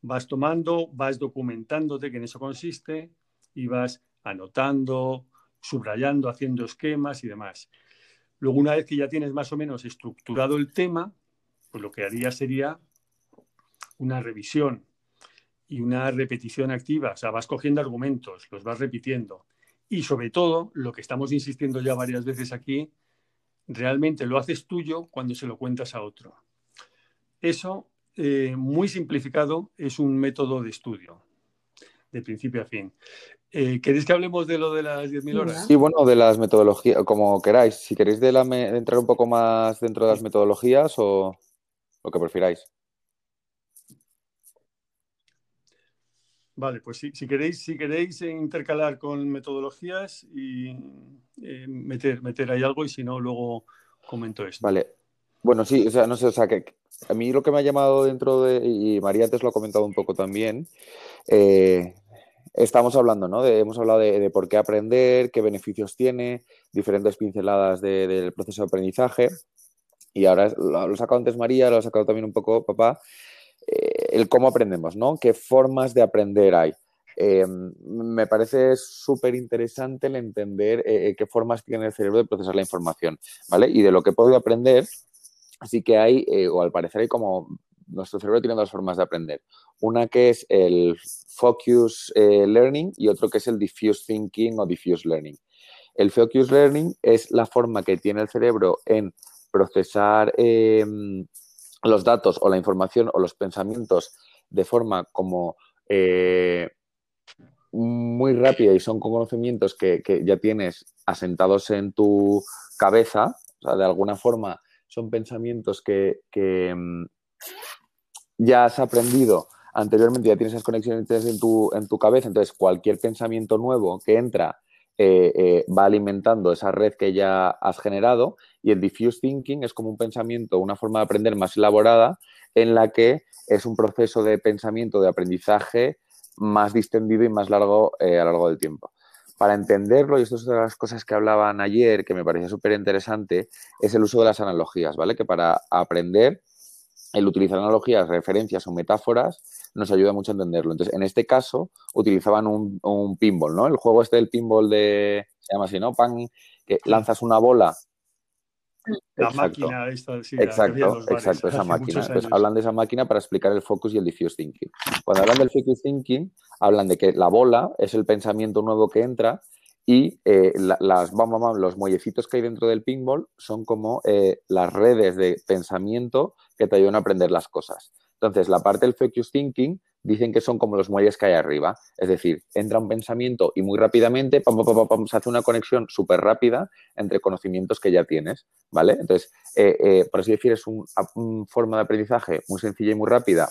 Speaker 3: Vas tomando, vas documentándote que en eso consiste y vas anotando, subrayando, haciendo esquemas y demás. Luego, una vez que ya tienes más o menos estructurado el tema, pues lo que haría sería una revisión y una repetición activa. O sea, vas cogiendo argumentos, los vas repitiendo. Y sobre todo, lo que estamos insistiendo ya varias veces aquí, realmente lo haces tuyo cuando se lo cuentas a otro. Eso, eh, muy simplificado, es un método de estudio, de principio a fin. Eh, ¿Queréis que hablemos de lo de las 10.000 horas?
Speaker 2: Sí, bueno, de las metodologías, como queráis. Si queréis de, entrar un poco más dentro de las metodologías o lo que prefiráis.
Speaker 3: Vale, pues si, queréis, si queréis intercalar con metodologías y eh, meter, meter ahí algo y si no, luego comento esto.
Speaker 2: Vale. Bueno, sí, o sea, no sé, o sea, que a mí lo que me ha llamado dentro de, y María antes lo ha comentado un poco también, eh, Estamos hablando, ¿no? hemos hablado de, por qué aprender, qué beneficios tiene, diferentes pinceladas del proceso de aprendizaje. Y ahora lo, ha sacado antes María, lo ha sacado también un poco papá, eh, el cómo aprendemos, ¿no? ¿Qué formas de aprender hay? Eh, me parece súper interesante el entender eh, qué formas tiene el cerebro de procesar la información, ¿vale? Y de lo que podido aprender, sí que hay, o al parecer hay como nuestro cerebro tiene dos formas de aprender. Una que es el focus eh, learning y otro que es el diffuse thinking o diffuse learning. El focus learning es la forma que tiene el cerebro en procesar em, los datos o la información o los pensamientos de forma como eh, muy rápida y son conocimientos que, ya tienes asentados en tu cabeza, o sea, de alguna forma son pensamientos que, que em, ya has aprendido anteriormente, ya tienes esas conexiones en tu, en tu cabeza, entonces cualquier pensamiento nuevo que entra eh, eh, va alimentando esa red que ya has generado y el diffuse thinking es como un pensamiento, una forma de aprender más elaborada en la que es un proceso de pensamiento, de aprendizaje más distendido y más largo eh, a lo largo del tiempo. para entenderlo, y esto es una de las cosas que hablaban ayer, que me parecía súper interesante, es el uso de las analogías, ¿vale? Que para aprender, el utilizar analogías, referencias o metáforas nos ayuda mucho a entenderlo. Entonces, en este caso, utilizaban un, un pinball, ¿no? El juego este del pinball de, se llama así, ¿no? Pan, que lanzas una bola
Speaker 3: la máquina esta, sí,
Speaker 2: exacto, exacto, esa máquina. Entonces hablan de esa máquina para explicar el focus y el diffuse thinking. Cuando hablan del focus thinking, hablan de que la bola es el pensamiento nuevo que entra y eh, las, los muellecitos que hay dentro del pinball son como eh, las redes de pensamiento que te ayudan a aprender las cosas. Entonces, la parte del focus thinking dicen que son como los muelles que hay arriba. Es decir, entra un pensamiento y muy rápidamente se hace una conexión súper rápida entre conocimientos que ya tienes, ¿vale? Entonces, eh, por así decir, es una un forma de aprendizaje muy sencilla y muy rápida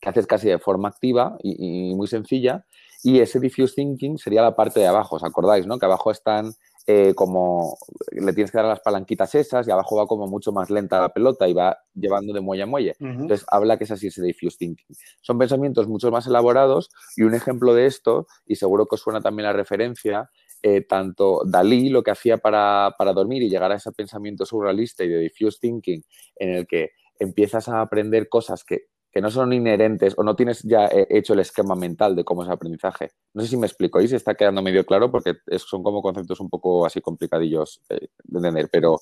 Speaker 2: que haces casi de forma activa y, muy sencilla. Y ese diffuse thinking sería la parte de abajo, ¿os acordáis, no? Que abajo están eh, como le tienes que dar las palanquitas esas y abajo va como mucho más lenta la pelota y va llevando de muelle a muelle. Entonces habla que es así ese diffuse thinking. Son pensamientos mucho más elaborados y un ejemplo de esto, y seguro que os suena también la referencia, eh, tanto Dalí lo que hacía para, para, dormir y llegar a ese pensamiento surrealista y de diffuse thinking en el que empiezas a aprender cosas que que no son inherentes o no tienes ya eh, hecho el esquema mental de cómo es el aprendizaje. No sé si me explico y se está quedando medio claro porque son como conceptos un poco así complicadillos eh, de entender, pero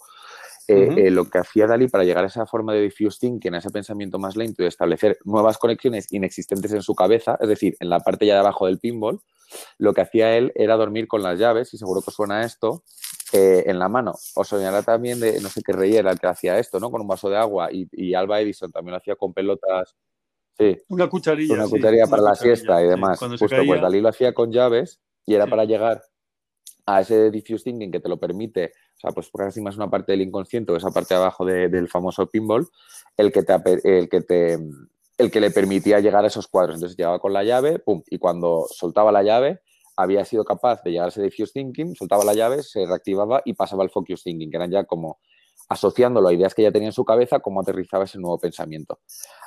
Speaker 2: eh, lo que hacía Dalí para llegar a esa forma de diffuse thinking, a ese pensamiento más lento y establecer nuevas conexiones inexistentes en su cabeza, es decir, en la parte ya de abajo del pinball, lo que hacía él era dormir con las llaves, y seguro que suena esto, eh, en la mano. Os soñará también de, no sé qué rey era el que hacía esto, ¿no? Con un vaso de agua. Y, Alba Edison también lo hacía con pelotas. Sí.
Speaker 3: Una cucharilla.
Speaker 2: Una cucharilla para la siesta y demás. Justo, pues Dalí lo hacía con llaves y era para llegar a ese diffuse thinking que te lo permite, o sea, pues casi más una parte del inconsciente o esa parte de abajo del famoso pinball, el que te, el que te el que le permitía llegar a esos cuadros. Entonces llegaba con la llave, pum, y cuando soltaba la llave, había sido capaz de llegar a ese diffuse thinking, soltaba la llave, se reactivaba y pasaba al focus thinking, que eran ya como asociándolo a ideas que ya tenía en su cabeza, cómo aterrizaba ese nuevo pensamiento.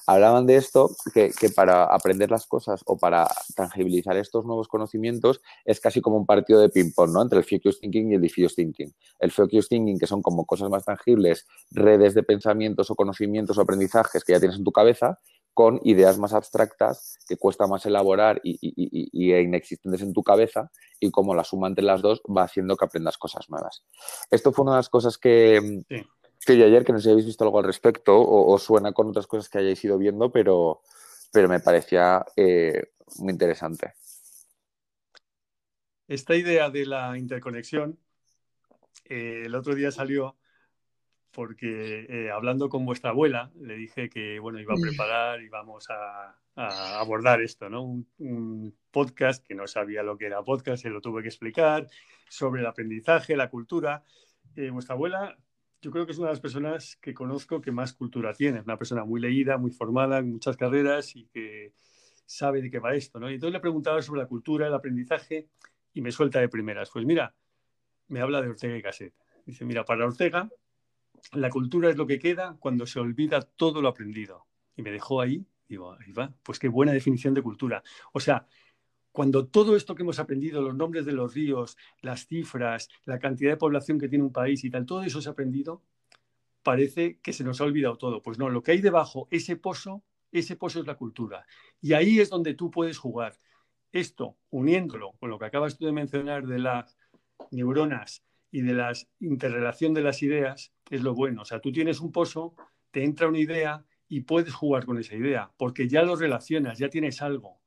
Speaker 2: Hablaban de esto, que, para aprender las cosas o para tangibilizar estos nuevos conocimientos es casi como un partido de ping-pong, ¿no? Entre el focus thinking y el diffuse thinking. El focus thinking, que son como cosas más tangibles, redes de pensamientos o conocimientos o aprendizajes que ya tienes en tu cabeza, con ideas más abstractas que cuesta más elaborar y, inexistentes en tu cabeza y como la suma entre las dos va haciendo que aprendas cosas nuevas. Esto fue una de las cosas que, que ayer, que no sé si habéis visto algo al respecto o, suena con otras cosas que hayáis ido viendo, pero, pero me parecía eh, muy interesante.
Speaker 3: Esta idea de la interconexión, eh, el otro día salió porque eh, hablando con vuestra abuela le dije que bueno iba a mm. preparar y vamos a, abordar esto, ¿no? Un, podcast que no sabía lo que era podcast, se lo tuve que explicar sobre el aprendizaje, la cultura. Eh, vuestra abuela, yo creo que es una de las personas que conozco que más cultura tiene, una persona muy leída, muy formada, en muchas carreras y que sabe de qué va esto, ¿no? Y entonces le preguntaba sobre la cultura, el aprendizaje y me suelta de primeras. Pues mira, me habla de Ortega y Gasset. Dice, mira, para Ortega la cultura es lo que queda cuando se olvida todo lo aprendido. Y me dejó ahí, digo, ahí va, pues qué buena definición de cultura. O sea, cuando todo esto que hemos aprendido, los nombres de los ríos, las cifras, la cantidad de población que tiene un país y tal, todo eso se ha aprendido, parece que se nos ha olvidado todo. Pues no, lo que hay debajo, ese pozo, ese pozo es la cultura. Y ahí es donde tú puedes jugar. Esto, uniéndolo con lo que acabas tú de mencionar de las neuronas y de la interrelación de las ideas, es lo bueno. O sea, tú tienes un pozo, te entra una idea y puedes jugar con esa idea, porque ya lo relacionas, ya tienes algo.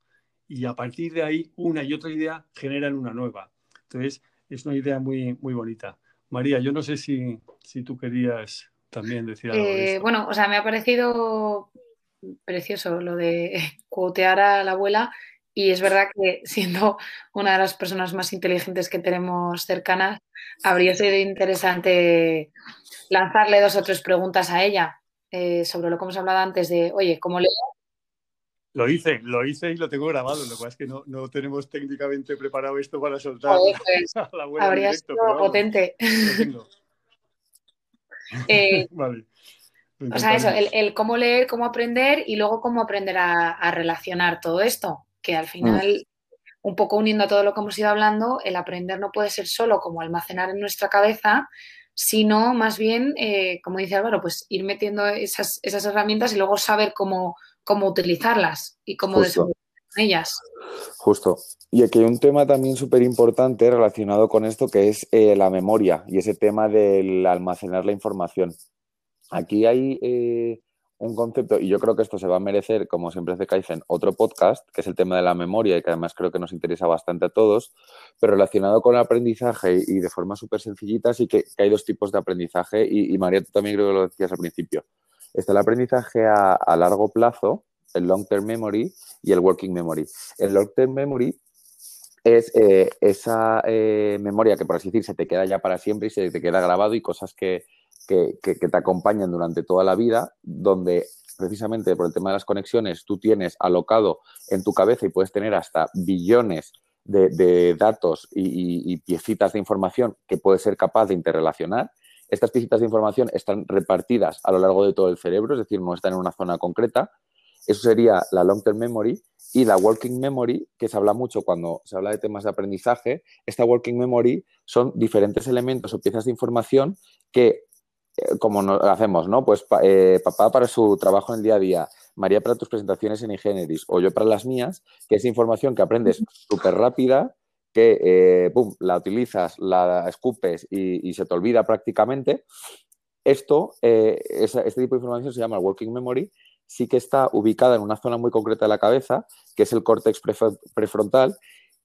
Speaker 3: Y a partir de ahí, una y otra idea generan una nueva. Entonces, es una idea muy, muy bonita. María, yo no sé si, si tú querías también decir algo.
Speaker 1: Eh, bueno, o sea, me ha parecido precioso lo de cuotear a la abuela y es verdad que siendo una de las personas más inteligentes que tenemos cercanas, habría sido interesante lanzarle dos o tres preguntas a ella eh, sobre lo que hemos hablado antes de, oye, ¿cómo le...
Speaker 3: Lo hice, lo hice y lo tengo grabado. Lo pasa es que no, tenemos técnicamente preparado esto para soltar.
Speaker 1: Pues, habría sido potente. Eh, vale. O sea, eso, el, cómo leer, cómo aprender y luego cómo aprender a relacionar todo esto, que al final un poco uniendo a todo lo que hemos ido hablando, el aprender no puede ser solo como almacenar en nuestra cabeza, sino más bien, eh, como dice Álvaro, pues ir metiendo esas, esas herramientas y luego saber cómo, cómo utilizarlas y cómo desarrollar ellas.
Speaker 2: Justo. Y aquí hay un tema también súper importante relacionado con esto, que es eh, la memoria y ese tema del almacenar la información. Aquí hay eh, un concepto, y yo creo que esto se va a merecer, como siempre hace Kaizen, otro podcast, que es el tema de la memoria y que además creo que nos interesa bastante a todos, pero relacionado con el aprendizaje y de forma súper sencillita, sí que, hay dos tipos de aprendizaje y, María, tú también creo que lo decías al principio. Está el aprendizaje a, largo plazo, el long term memory y el working memory. El long term memory es eh, esa eh, memoria que, por así decir, se te queda ya para siempre y se te queda grabado y cosas que, que, te acompañan durante toda la vida, donde precisamente por el tema de las conexiones tú tienes alocado en tu cabeza y puedes tener hasta billones de, datos y, y, piecitas de información que puedes ser capaz de interrelacionar. Estas piecitas de información están repartidas a lo largo de todo el cerebro, es decir, no están en una zona concreta. Eso sería la long-term memory y la working memory, que se habla mucho cuando se habla de temas de aprendizaje. Esta working memory son diferentes elementos o piezas de información que eh, como hacemos, ¿no? Pues eh, papá para su trabajo en el día a día, María para tus presentaciones en Ingenieris o yo para las mías, que es información que aprendes súper rápida, que eh, la utilizas, la escupes y, se te olvida prácticamente. Esto, este tipo de información se llama working memory, sí que está ubicada en una zona muy concreta de la cabeza, que es el córtex prefrontal,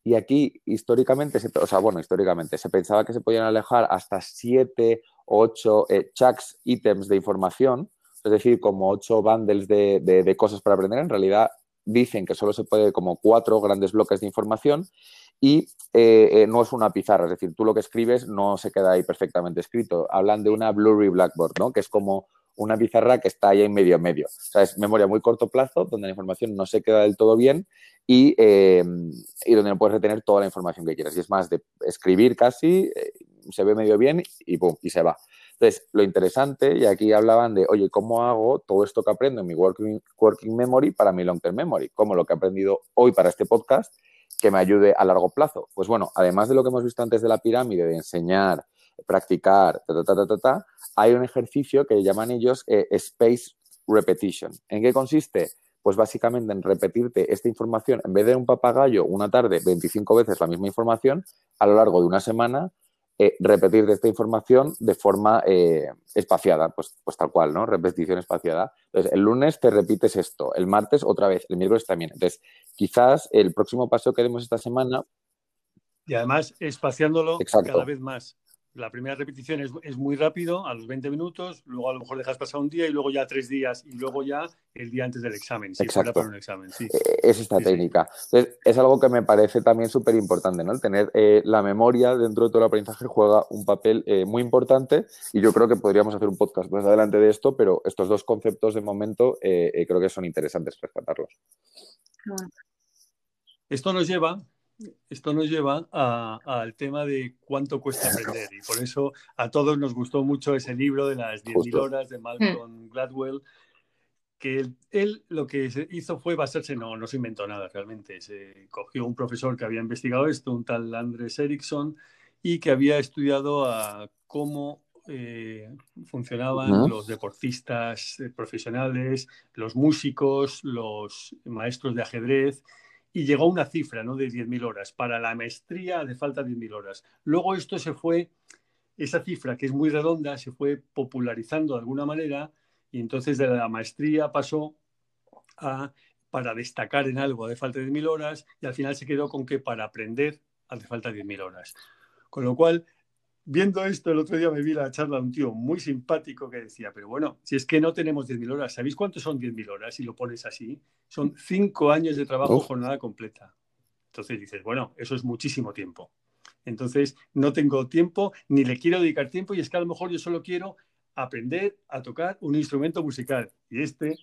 Speaker 2: y aquí, históricamente, o sea, bueno, históricamente, se pensaba que se podían alejar hasta siete ocho eh, chunks, ítems de información, es decir, como ocho bundles de, cosas para aprender. En realidad dicen que solo se puede como cuatro grandes bloques de información y eh, eh, no es una pizarra, es decir, tú lo que escribes no se queda ahí perfectamente escrito. Hablan de una blurry blackboard, ¿no? Que es como una pizarra que está ahí en medio medio. O sea, es memoria muy corto plazo, donde la información no se queda del todo bien y, y donde no puedes retener toda la información que quieras. Y es más de escribir casi, se ve medio bien y pum, y se va. Entonces, lo interesante, y aquí hablaban de, oye, ¿cómo hago todo esto que aprendo en mi working, working memory para mi long term memory? ¿Cómo lo que he aprendido hoy para este podcast que me ayude a largo plazo? Pues bueno, además de lo que hemos visto antes de la pirámide, de enseñar, practicar, ta, ta, ta, ta, hay un ejercicio que llaman ellos eh, Space Repetition. ¿En qué consiste? Pues básicamente en repetirte esta información, en vez de un papagayo una tarde 25 veces la misma información, a lo largo de una semana eh, repetir esta información de forma eh, espaciada, pues, pues tal cual, ¿no? Repetición espaciada. Entonces, el lunes te repites esto, el martes otra vez, el miércoles también. Entonces, quizás el próximo paso que demos esta semana.
Speaker 3: Y además, espaciándolo cada vez más la primera repetición es, muy rápido, a los 20 minutos, luego a lo mejor dejas pasar un día y luego ya tres días y luego ya el día antes del examen, si Exacto. para un examen. Sí.
Speaker 2: Eh, es esta técnica. es algo que me parece también súper importante, ¿no? El tener eh, la memoria dentro de todo el aprendizaje juega un papel eh, muy importante y yo creo que podríamos hacer un podcast más adelante de esto, pero estos dos conceptos de momento creo que son interesantes rescatarlos.
Speaker 3: Esto nos lleva esto nos lleva al tema de cuánto cuesta aprender. Y por eso a todos nos gustó mucho ese libro de las 10.000 horas de Malcolm mm. Gladwell, que él, lo que hizo fue basarse, no, no se inventó nada realmente. Se cogió un profesor que había investigado esto, un tal Andrés Erickson, y que había estudiado a cómo eh, funcionaban los deportistas eh, profesionales, los músicos, los maestros de ajedrez y llegó una cifra ¿no? de 10.000 horas. Para la maestría le falta 10.000 horas. Luego esto se fue, esa cifra que es muy redonda, se fue popularizando de alguna manera y entonces de la maestría pasó a para destacar en algo hace falta 10.000 horas y al final se quedó con que para aprender hace falta 10.000 horas. Con lo cual, viendo esto, el otro día me vi la charla de un tío muy simpático que decía, pero bueno, si es que no tenemos 10.000 horas, ¿sabéis cuántos son 10.000 horas? Si lo pones así, son cinco años de trabajo jornada completa. Entonces dices, bueno, eso es muchísimo tiempo. Entonces, no tengo tiempo, ni le quiero dedicar tiempo, y es que a lo mejor yo solo quiero aprender a tocar un instrumento musical. Y este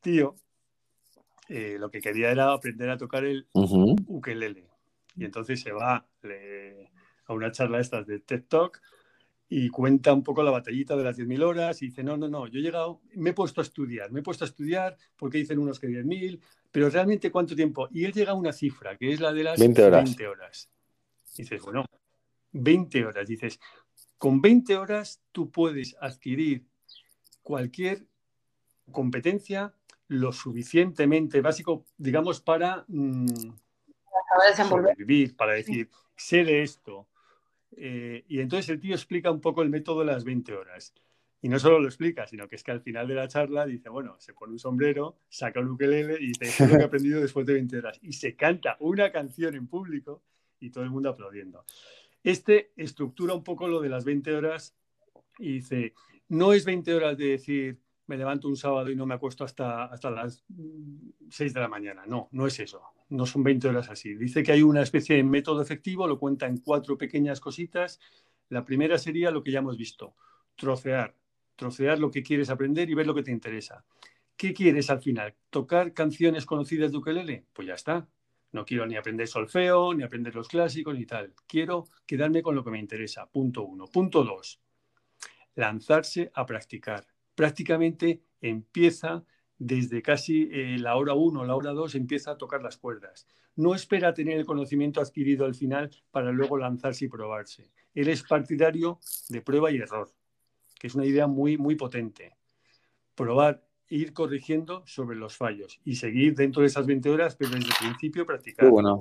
Speaker 3: tío eh, lo que quería era aprender a tocar el ukelele. Y entonces se va, le, a una charla estas de TED Talk y cuenta un poco la batallita de las 10.000 horas y dice, no, no, no, yo he llegado, me he puesto a estudiar, me he puesto a estudiar porque dicen unos que 10.000, pero realmente cuánto tiempo. Y él llega a una cifra, que es la de las
Speaker 2: 20 horas.
Speaker 3: 20 horas. dices, bueno, 20 horas. Dices, con 20 horas tú puedes adquirir cualquier competencia lo suficientemente básico, digamos, para mm, sobrevivir, para decir, sé de esto, eh, y entonces el tío explica un poco el método de las 20 horas. Y no solo lo explica, sino que es que al final de la charla dice, bueno, se pone un sombrero, saca un ukelele y dice, lo que he aprendido después de 20 horas. Y se canta una canción en público y todo el mundo aplaudiendo. Este estructura un poco lo de las 20 horas y dice, no es 20 horas de decir, me levanto un sábado y no me acuesto hasta, hasta las 6 de la mañana. No, no es eso. No son 20 horas así. Dice que hay una especie de método efectivo, lo cuenta en cuatro pequeñas cositas. La primera sería lo que ya hemos visto, trocear. Trocear lo que quieres aprender y ver lo que te interesa. ¿Qué quieres al final? ¿Tocar canciones conocidas de ukelele? Pues ya está. No quiero ni aprender solfeo, ni aprender los clásicos, ni tal. Quiero quedarme con lo que me interesa. Punto uno. Punto dos. Lanzarse a practicar prácticamente empieza desde casi eh, la hora 1 o la hora 2 empieza a tocar las cuerdas. No espera tener el conocimiento adquirido al final para luego lanzarse y probarse. Él es partidario de prueba y error, que es una idea muy, muy potente. Probar ir corrigiendo sobre los fallos y seguir dentro de esas 20 horas, pero desde el principio practicar.
Speaker 2: bueno.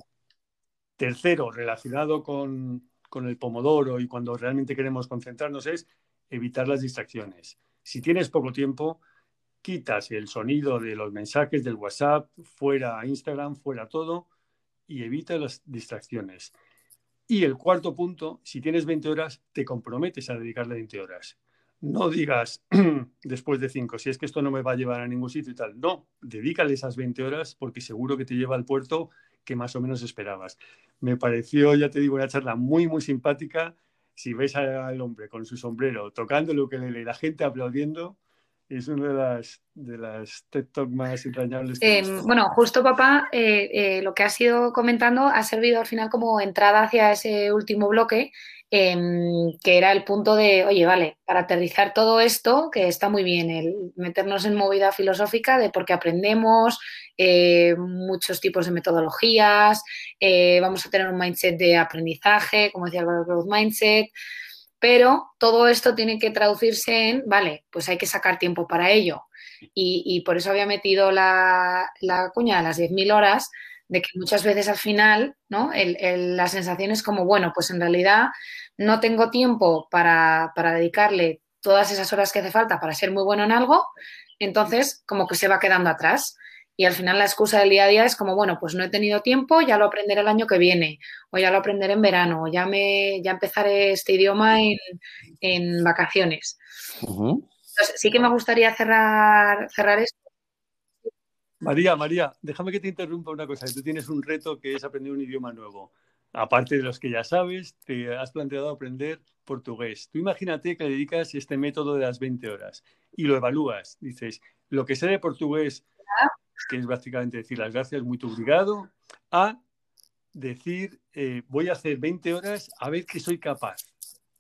Speaker 3: Tercero, relacionado con, con el pomodoro y cuando realmente queremos concentrarnos, es evitar las distracciones si tienes poco tiempo, quitas el sonido de los mensajes del WhatsApp, fuera Instagram, fuera todo, y evita las distracciones. Y el cuarto punto, si tienes 20 horas, te comprometes a dedicarle 20 horas. No digas después de 5, si es que esto no me va a llevar a ningún sitio y tal. No, dedícale esas 20 horas porque seguro que te lleva al puerto que más o menos esperabas. Me pareció, ya te digo, una charla muy, muy simpática si ves al hombre con su sombrero tocando lo que le la gente aplaudiendo, es una de las, de las TED Talk más entrañables.
Speaker 1: Que eh, bueno, justo papá, eh, eh, lo que has ido comentando ha servido al final como entrada hacia ese último bloque, em, que era el punto de, oye, vale, para aterrizar todo esto, que está muy bien, el meternos en movida filosófica de por qué aprendemos, muchos tipos de metodologías, vamos a tener un mindset de aprendizaje, como decía el Growth Mindset. Pero todo esto tiene que traducirse en, vale, pues hay que sacar tiempo para ello. Y, por eso había metido la, cuña de las 10.000 horas, de que muchas veces al final, ¿no? la sensación es como, bueno, pues en realidad no tengo tiempo para, para dedicarle todas esas horas que hace falta para ser muy bueno en algo, entonces como que se va quedando atrás. Y al final la excusa del día a día es como, bueno, pues no he tenido tiempo, ya lo aprenderé el año que viene, o ya lo aprenderé en verano, o ya, me, ya empezaré este idioma en, vacaciones. sí que me gustaría cerrar, cerrar esto.
Speaker 3: María, María, déjame que te interrumpa una cosa. Tú tienes un reto que es aprender un idioma nuevo. Aparte de los que ya sabes, te has planteado aprender portugués. Tú imagínate que le dedicas este método de las 20 horas y lo evalúas. Dices, lo que sé de portugués que es básicamente decir las gracias, muy obrigado, a decir eh, voy a hacer 20 horas a ver que soy capaz.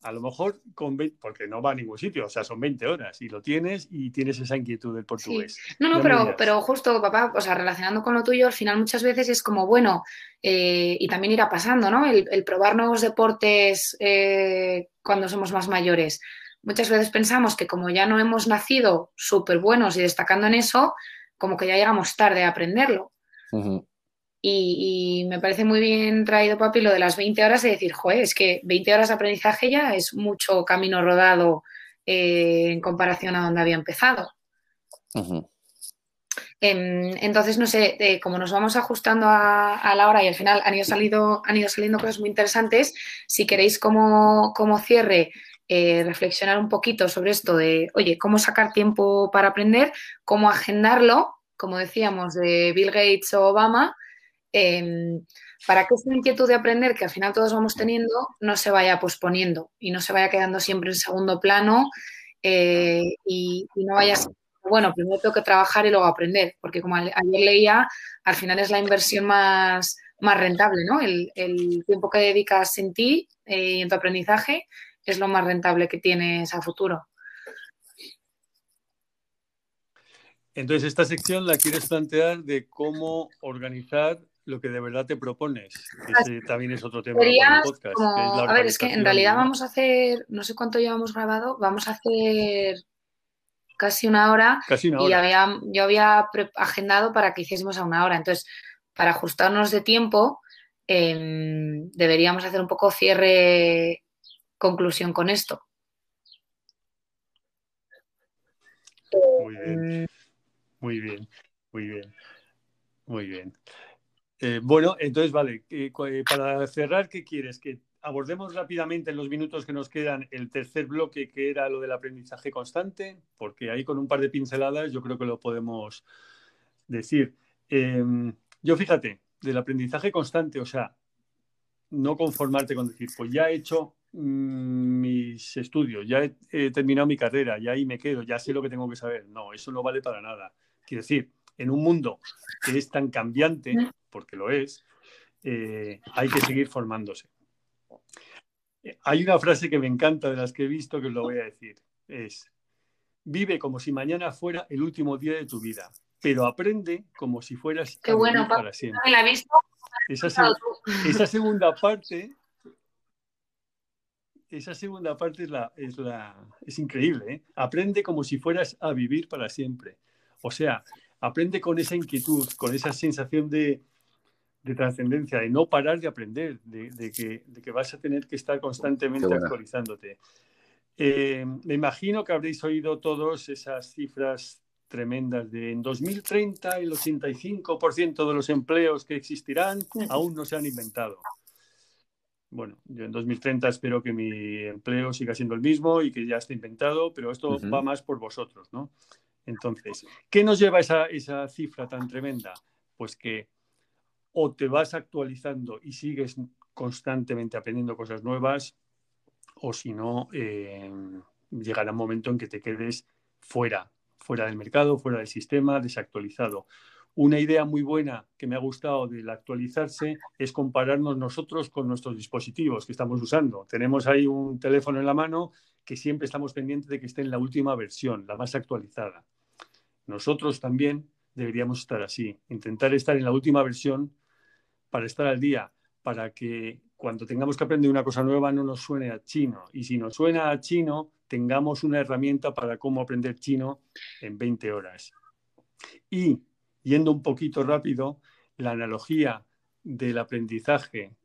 Speaker 3: A lo mejor con porque no va a ningún sitio, o sea, son 20 horas y lo tienes y tienes esa inquietud del portugués.
Speaker 1: No, no, pero, pero justo, papá, o sea, relacionando con lo tuyo, al final muchas veces es como, bueno, eh, y también irá pasando, ¿no? El, probar nuevos deportes eh, cuando somos más mayores. Muchas veces pensamos que como ya no hemos nacido súper buenos y destacando en eso, como que ya llegamos tarde a aprenderlo. y, me parece muy bien traído, papi, lo de las 20 horas de decir, joder, es que 20 horas de aprendizaje ya es mucho camino rodado eh, en comparación a donde había empezado. Em, entonces, no sé, eh, como nos vamos ajustando a, la hora y al final han ido, salido, han ido saliendo cosas muy interesantes, si queréis como, como cierre eh, reflexionar un poquito sobre esto de, oye, cómo sacar tiempo para aprender, cómo agendarlo, como decíamos, de Bill Gates o Obama, em, para que esa inquietud de aprender que al final todos vamos teniendo no se vaya posponiendo y no se vaya quedando siempre en segundo plano eh, y, no vaya bueno, primero tengo que trabajar y luego aprender, porque como ayer leía, al final es la inversión más, más rentable, ¿no? El, tiempo que dedicas en ti eh, y en tu aprendizaje es lo más rentable que tienes a futuro.
Speaker 3: Entonces, esta sección la quieres plantear de cómo organizar lo que de verdad te propones. Ese también es otro tema del podcast.
Speaker 1: a ver, es que en realidad vamos a hacer, no sé cuánto llevamos grabado, vamos a hacer casi una hora.
Speaker 3: Casi una hora.
Speaker 1: Y había, yo había agendado para que hiciésemos a una hora. Entonces, para ajustarnos de tiempo, em, deberíamos hacer un poco cierre, conclusión con esto.
Speaker 3: Muy bien. Muy bien, muy bien, muy bien. Eh, bueno, entonces, vale, eh, para cerrar, ¿qué quieres? Que abordemos rápidamente en los minutos que nos quedan el tercer bloque, que era lo del aprendizaje constante, porque ahí con un par de pinceladas yo creo que lo podemos decir. Em, yo fíjate, del aprendizaje constante, o sea, no conformarte con decir, pues ya he hecho mis estudios, ya he, terminado mi carrera, ya ahí me quedo, ya sé lo que tengo que saber. No, eso no vale para nada. Quiero decir, en un mundo que es tan cambiante, porque lo es, eh, hay que seguir formándose. Hay una frase que me encanta de las que he visto que os lo voy a decir. Es, vive como si mañana fuera el último día de tu vida, pero aprende como si fueras
Speaker 1: Qué bueno,
Speaker 3: para siempre.
Speaker 1: La visto.
Speaker 3: Esa, esa, segunda parte, esa segunda parte es, la, es, la, es increíble. ¿eh? Aprende como si fueras a vivir para siempre. O sea, aprende con esa inquietud, con esa sensación de, trascendencia, de no parar de aprender, de, que, vas a tener que estar constantemente actualizándote. Eh, me imagino que habréis oído todos esas cifras tremendas de en 2030 el 85% de los empleos que existirán aún no se han inventado. Bueno, yo en 2030 espero que mi empleo siga siendo el mismo y que ya esté inventado, pero esto va más por vosotros, ¿no? Entonces, ¿qué nos lleva esa, esa cifra tan tremenda? Pues que o te vas actualizando y sigues constantemente aprendiendo cosas nuevas, o si no, eh, llegará un momento en que te quedes fuera, fuera del mercado, fuera del sistema, desactualizado. Una idea muy buena que me ha gustado del actualizarse es compararnos nosotros con nuestros dispositivos que estamos usando. Tenemos ahí un teléfono en la mano que siempre estamos pendientes de que esté en la última versión, la más actualizada. Nosotros también deberíamos estar así, intentar estar en la última versión para estar al día, para que cuando tengamos que aprender una cosa nueva no nos suene a chino. Y si nos suena a chino, tengamos una herramienta para cómo aprender chino en 20 horas. Y yendo un poquito rápido, la analogía del aprendizaje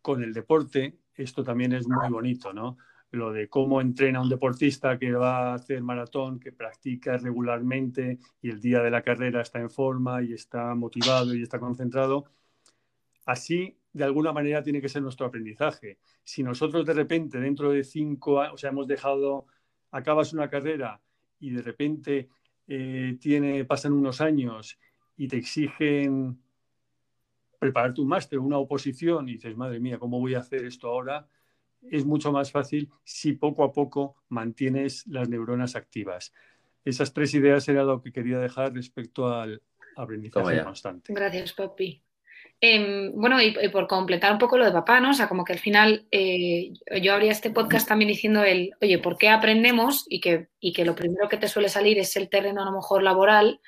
Speaker 3: con el deporte, esto también es muy bonito, ¿no? lo de cómo entrena un deportista que va a hacer maratón, que practica regularmente y el día de la carrera está en forma y está motivado y está concentrado. Así, de alguna manera, tiene que ser nuestro aprendizaje. Si nosotros de repente, dentro de cinco años, o sea, hemos dejado, acabas una carrera y de repente eh, tiene, pasan unos años y te exigen prepararte un máster, una oposición, y dices, madre mía, ¿cómo voy a hacer esto ahora? es mucho más fácil si poco a poco mantienes las neuronas activas. Esas tres ideas era lo que quería dejar respecto al aprendizaje constante.
Speaker 1: Gracias, Papi. Em, bueno, y, por completar un poco lo de papá, ¿no? O sea, como que al final eh, yo abría este podcast también diciendo el, oye, ¿por qué aprendemos? Y que, y que lo primero que te suele salir es el terreno a lo mejor laboral,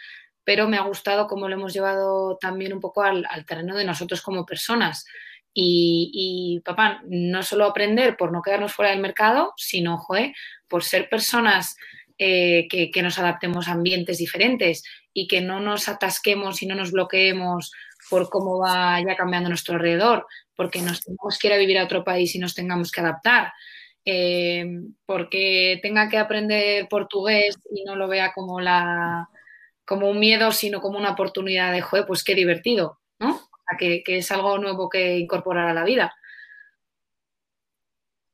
Speaker 1: pero me ha gustado cómo lo hemos llevado también un poco al, terreno de nosotros como personas. Y, papá, no solo aprender por no quedarnos fuera del mercado, sino por ser personas eh, que, nos adaptemos a ambientes diferentes y que no nos atasquemos y no nos bloqueemos por cómo vaya cambiando nuestro alrededor, porque nos tengamos que ir a vivir a otro país y nos tengamos que adaptar. Eh, porque tenga que aprender portugués y no lo vea como la como un miedo, sino como una oportunidad de, joder, pues qué divertido, ¿no? que, es algo nuevo que incorporar a la vida.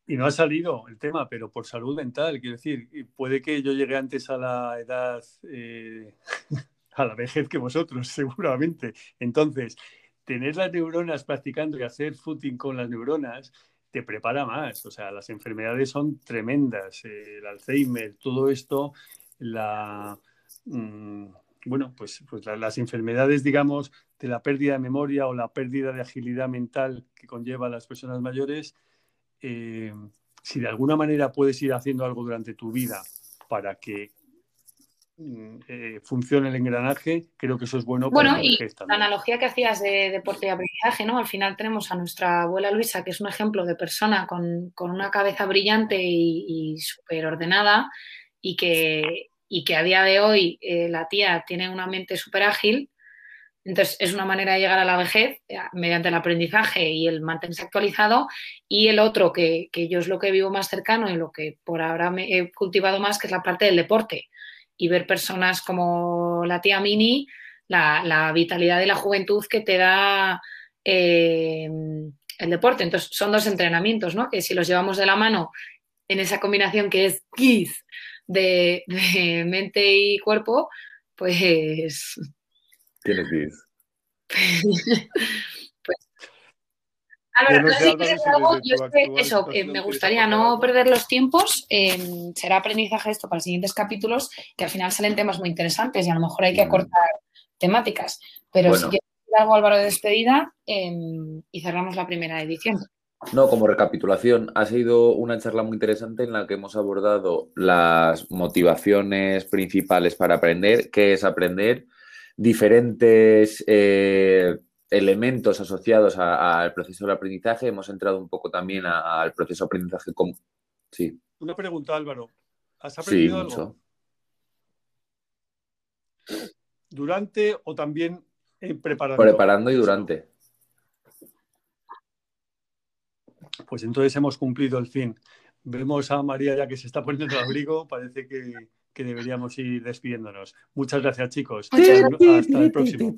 Speaker 3: Y no ha salido el tema, pero por salud mental, quiero decir, puede que yo llegue antes a la edad, eh, a la vejez que vosotros, seguramente. Entonces, tener las neuronas practicando y hacer footing con las neuronas te prepara más. O sea, las enfermedades son tremendas. el Alzheimer, todo esto, la... Bueno, pues, pues las enfermedades, digamos, de la pérdida de memoria o la pérdida de agilidad mental que conlleva a las personas mayores, eh, si de alguna manera puedes ir haciendo algo durante tu vida para que mm, eh, funcione el engranaje, creo que eso es bueno.
Speaker 1: Bueno, y la analogía que hacías de deporte y aprendizaje, ¿no? Al final tenemos a nuestra abuela Luisa, que es un ejemplo de persona con, una cabeza brillante y, súper ordenada y que, y que a día de hoy eh, la tía tiene una mente súper ágil entonces, es una manera de llegar a la vejez eh, mediante el aprendizaje y el mantenerse actualizado. Y el otro, que, yo es lo que vivo más cercano y lo que por ahora me he cultivado más, que es la parte del deporte. Y ver personas como la tía Mini, la, vitalidad y la juventud que te da eh, el deporte. Entonces, son dos entrenamientos, ¿no? Que si los llevamos de la mano en esa combinación que es KISS de mente y cuerpo, pues
Speaker 4: Tienes 10.
Speaker 1: pues, eso, eh, me gustaría no perder los tiempos. Em, será aprendizaje esto para siguientes capítulos, que al final salen temas muy interesantes y a lo mejor hay que acortar temáticas. Pero si quieres algo, Álvaro, de despedida em, y cerramos la primera edición.
Speaker 2: No, como recapitulación, ha sido una charla muy interesante en la que hemos abordado las motivaciones principales para aprender, qué es aprender, diferentes eh, elementos asociados al proceso de aprendizaje. Hemos entrado un poco también al proceso de aprendizaje como... Sí.
Speaker 3: Una pregunta, Álvaro. ¿Has aprendido algo? ¿Durante o también preparando?
Speaker 2: Preparando y durante.
Speaker 3: Pues entonces hemos cumplido el fin. Vemos a María ya que se está poniendo el abrigo, parece que, que deberíamos ir despidiéndonos. Muchas gracias, chicos. Hasta el próximo.